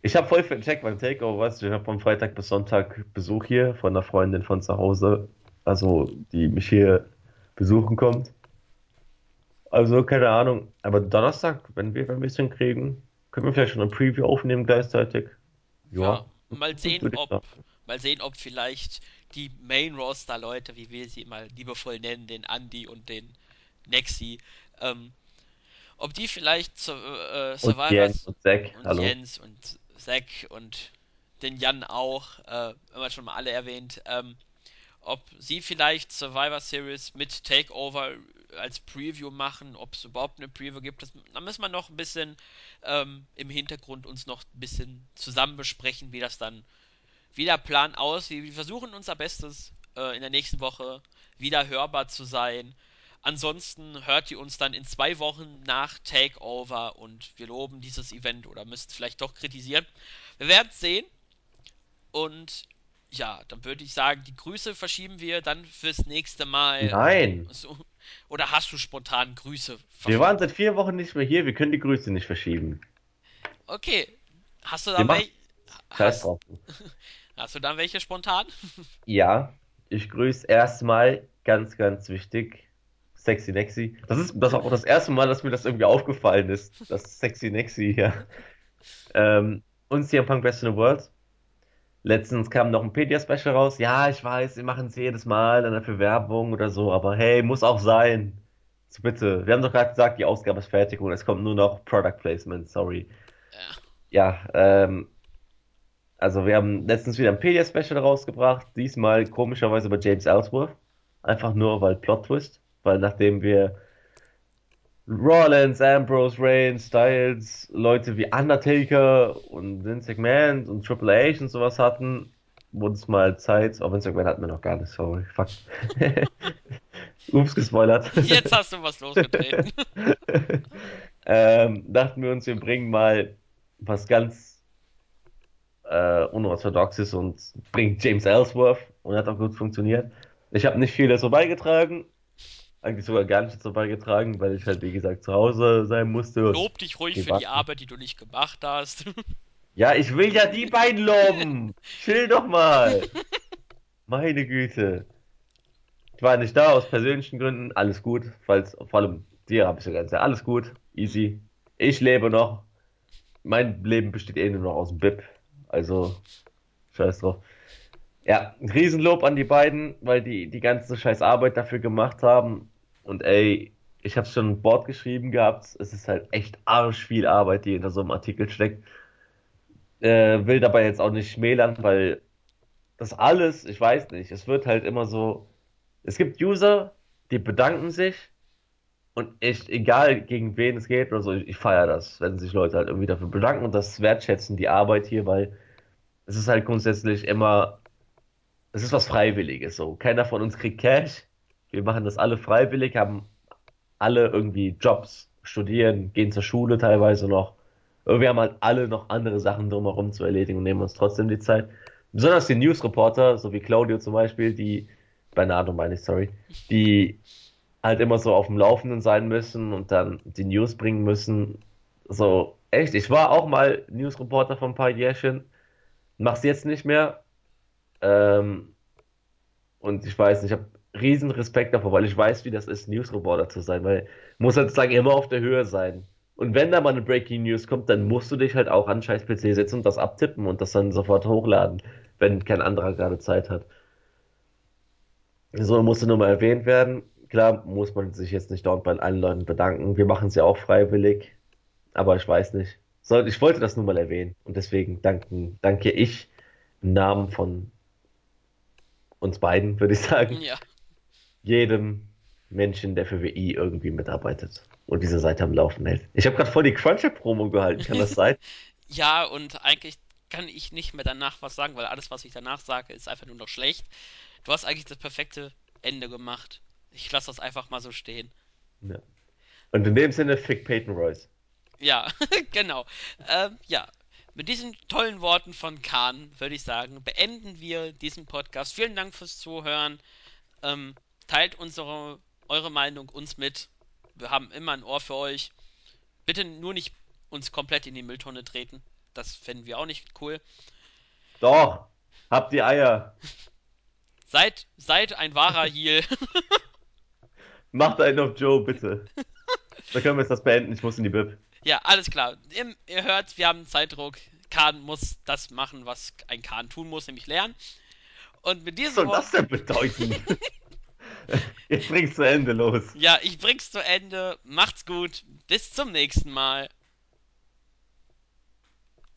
Ich habe voll für den Check beim Takeover, weißt du, ich habe von Freitag bis Sonntag Besuch hier von einer Freundin von zu Hause, also die mich hier besuchen kommt. Also, keine Ahnung. Aber Donnerstag, wenn wir, wenn wir es hinkriegen, können wir vielleicht schon eine Preview aufnehmen gleichzeitig. Ja. ja mal sehen, ob, mal sehen, ob vielleicht die Main Roster Leute, wie wir sie mal liebevoll nennen, den Andy und den Nexi, ähm, ob die vielleicht zu, äh, Survivors und Jens und, Zack, und Jens und Zack und den Jan auch, äh, immer schon mal alle erwähnt, ähm, ob sie vielleicht Survivor Series mit Takeover als Preview machen, ob es überhaupt eine Preview gibt. Das, da müssen wir noch ein bisschen ähm, im Hintergrund uns noch ein bisschen zusammen besprechen, wie das dann, wie der Plan aussieht. Wir versuchen unser Bestes äh, in der nächsten Woche wieder hörbar zu sein. Ansonsten hört ihr uns dann in zwei Wochen nach Takeover und wir loben dieses Event oder müsst vielleicht doch kritisieren. Wir werden es sehen. Und ja, dann würde ich sagen, die Grüße verschieben wir dann fürs nächste Mal. Nein. So, oder hast du spontan Grüße? Verschieben? Wir waren seit vier Wochen nicht mehr hier, wir können die Grüße nicht verschieben. Okay. Hast du dann welche? Hast, hast du dann welche spontan? Ja, ich grüße erstmal ganz, ganz wichtig Sexy Nexi. Das ist das auch das erste Mal, dass mir das irgendwie aufgefallen ist, das Sexy Nexi hier. Ähm, und CM Punk Best in the World. Letztens kam noch ein Pedia-Special raus. Ja, ich weiß, wir machen es jedes Mal dann für Werbung oder so, aber hey, muss auch sein. So bitte. Wir haben doch gerade gesagt, die Ausgabe ist fertig und es kommt nur noch Product Placement, sorry. Ja, ja ähm, also wir haben letztens wieder ein Pedia-Special rausgebracht, diesmal komischerweise bei James Ellsworth. Einfach nur, weil Plot Twist weil nachdem wir Rollins, Ambrose, Reigns, Styles, Leute wie Undertaker und Vince McMahon und Triple H und sowas hatten, wurde es mal Zeit. Oh, Vince McMahon hatten wir noch gar nicht, sorry. Fuck. Ups, gespoilert. Jetzt hast du was losgetreten. ähm, dachten wir uns, wir bringen mal was ganz äh, Unorthodoxes und bringen James Ellsworth und hat auch gut funktioniert. Ich habe nicht viel dazu beigetragen, eigentlich sogar gar nicht dazu beigetragen, weil ich halt, wie gesagt, zu Hause sein musste. Lob dich ruhig für die Arbeit, die du nicht gemacht hast. Ja, ich will ja die beiden loben. Chill doch mal. Meine Güte. Ich war nicht da aus persönlichen Gründen. Alles gut. Falls, vor allem dir habe ich ja ganz ja, alles gut. Easy. Ich lebe noch. Mein Leben besteht eh nur noch aus BIP. Also, scheiß drauf. Ja, ein Riesenlob an die beiden, weil die die ganze scheiß Arbeit dafür gemacht haben. Und ey, ich habe schon ein Board geschrieben gehabt. Es ist halt echt arsch viel Arbeit, die hinter so einem Artikel steckt. Äh, will dabei jetzt auch nicht schmälern, weil das alles, ich weiß nicht, es wird halt immer so. Es gibt User, die bedanken sich und echt, egal gegen wen es geht oder so, ich, ich feiere das, wenn sich Leute halt irgendwie dafür bedanken und das wertschätzen, die Arbeit hier, weil es ist halt grundsätzlich immer es ist was Freiwilliges so. Keiner von uns kriegt Cash. Wir machen das alle freiwillig, haben alle irgendwie Jobs, studieren, gehen zur Schule teilweise noch. Wir haben halt alle noch andere Sachen drumherum zu erledigen und nehmen uns trotzdem die Zeit. Besonders die News-Reporter, so wie Claudio zum Beispiel, die, Bernardo meine ich, sorry, die halt immer so auf dem Laufenden sein müssen und dann die News bringen müssen. So, echt, ich war auch mal News-Reporter vor ein paar Jährchen, mach's jetzt nicht mehr, ähm, und ich weiß nicht, ich habe riesen Respekt davor, weil ich weiß, wie das ist, News-Reporter zu sein, weil muss halt sagen, immer auf der Höhe sein. Und wenn da mal eine Breaking News kommt, dann musst du dich halt auch an scheiß PC setzen und das abtippen und das dann sofort hochladen, wenn kein anderer gerade Zeit hat. So musste nur mal erwähnt werden. Klar, muss man sich jetzt nicht dort bei allen Leuten bedanken. Wir machen es ja auch freiwillig, aber ich weiß nicht. So, ich wollte das nur mal erwähnen und deswegen danken, danke ich im Namen von uns beiden, würde ich sagen, Ja. Jedem Menschen, der für WI irgendwie mitarbeitet und diese Seite am Laufen hält. Ich habe gerade voll die Cruncher-Promo gehalten, kann das sein? Ja, und eigentlich kann ich nicht mehr danach was sagen, weil alles, was ich danach sage, ist einfach nur noch schlecht. Du hast eigentlich das perfekte Ende gemacht. Ich lasse das einfach mal so stehen. Ja. Und in dem Sinne, fick Peyton Royce. Ja, genau. Ähm, ja, mit diesen tollen Worten von Kahn würde ich sagen, beenden wir diesen Podcast. Vielen Dank fürs Zuhören. Ähm, teilt unsere, eure Meinung uns mit. Wir haben immer ein Ohr für euch. Bitte nur nicht uns komplett in die Mülltonne treten. Das fänden wir auch nicht cool. Doch, habt die Eier. Seid, seid ein wahrer Heal. Macht einen auf Joe, bitte. Dann können wir jetzt das beenden. Ich muss in die Bib. ja, alles klar. Ihr, ihr hört, wir haben Zeitdruck. Kahn muss das machen, was ein Kahn tun muss, nämlich lernen. Und mit Was diesem soll Wort, das denn bedeuten? Jetzt bring's zu Ende los. ja, ich bring's zu Ende. Macht's gut. Bis zum nächsten Mal.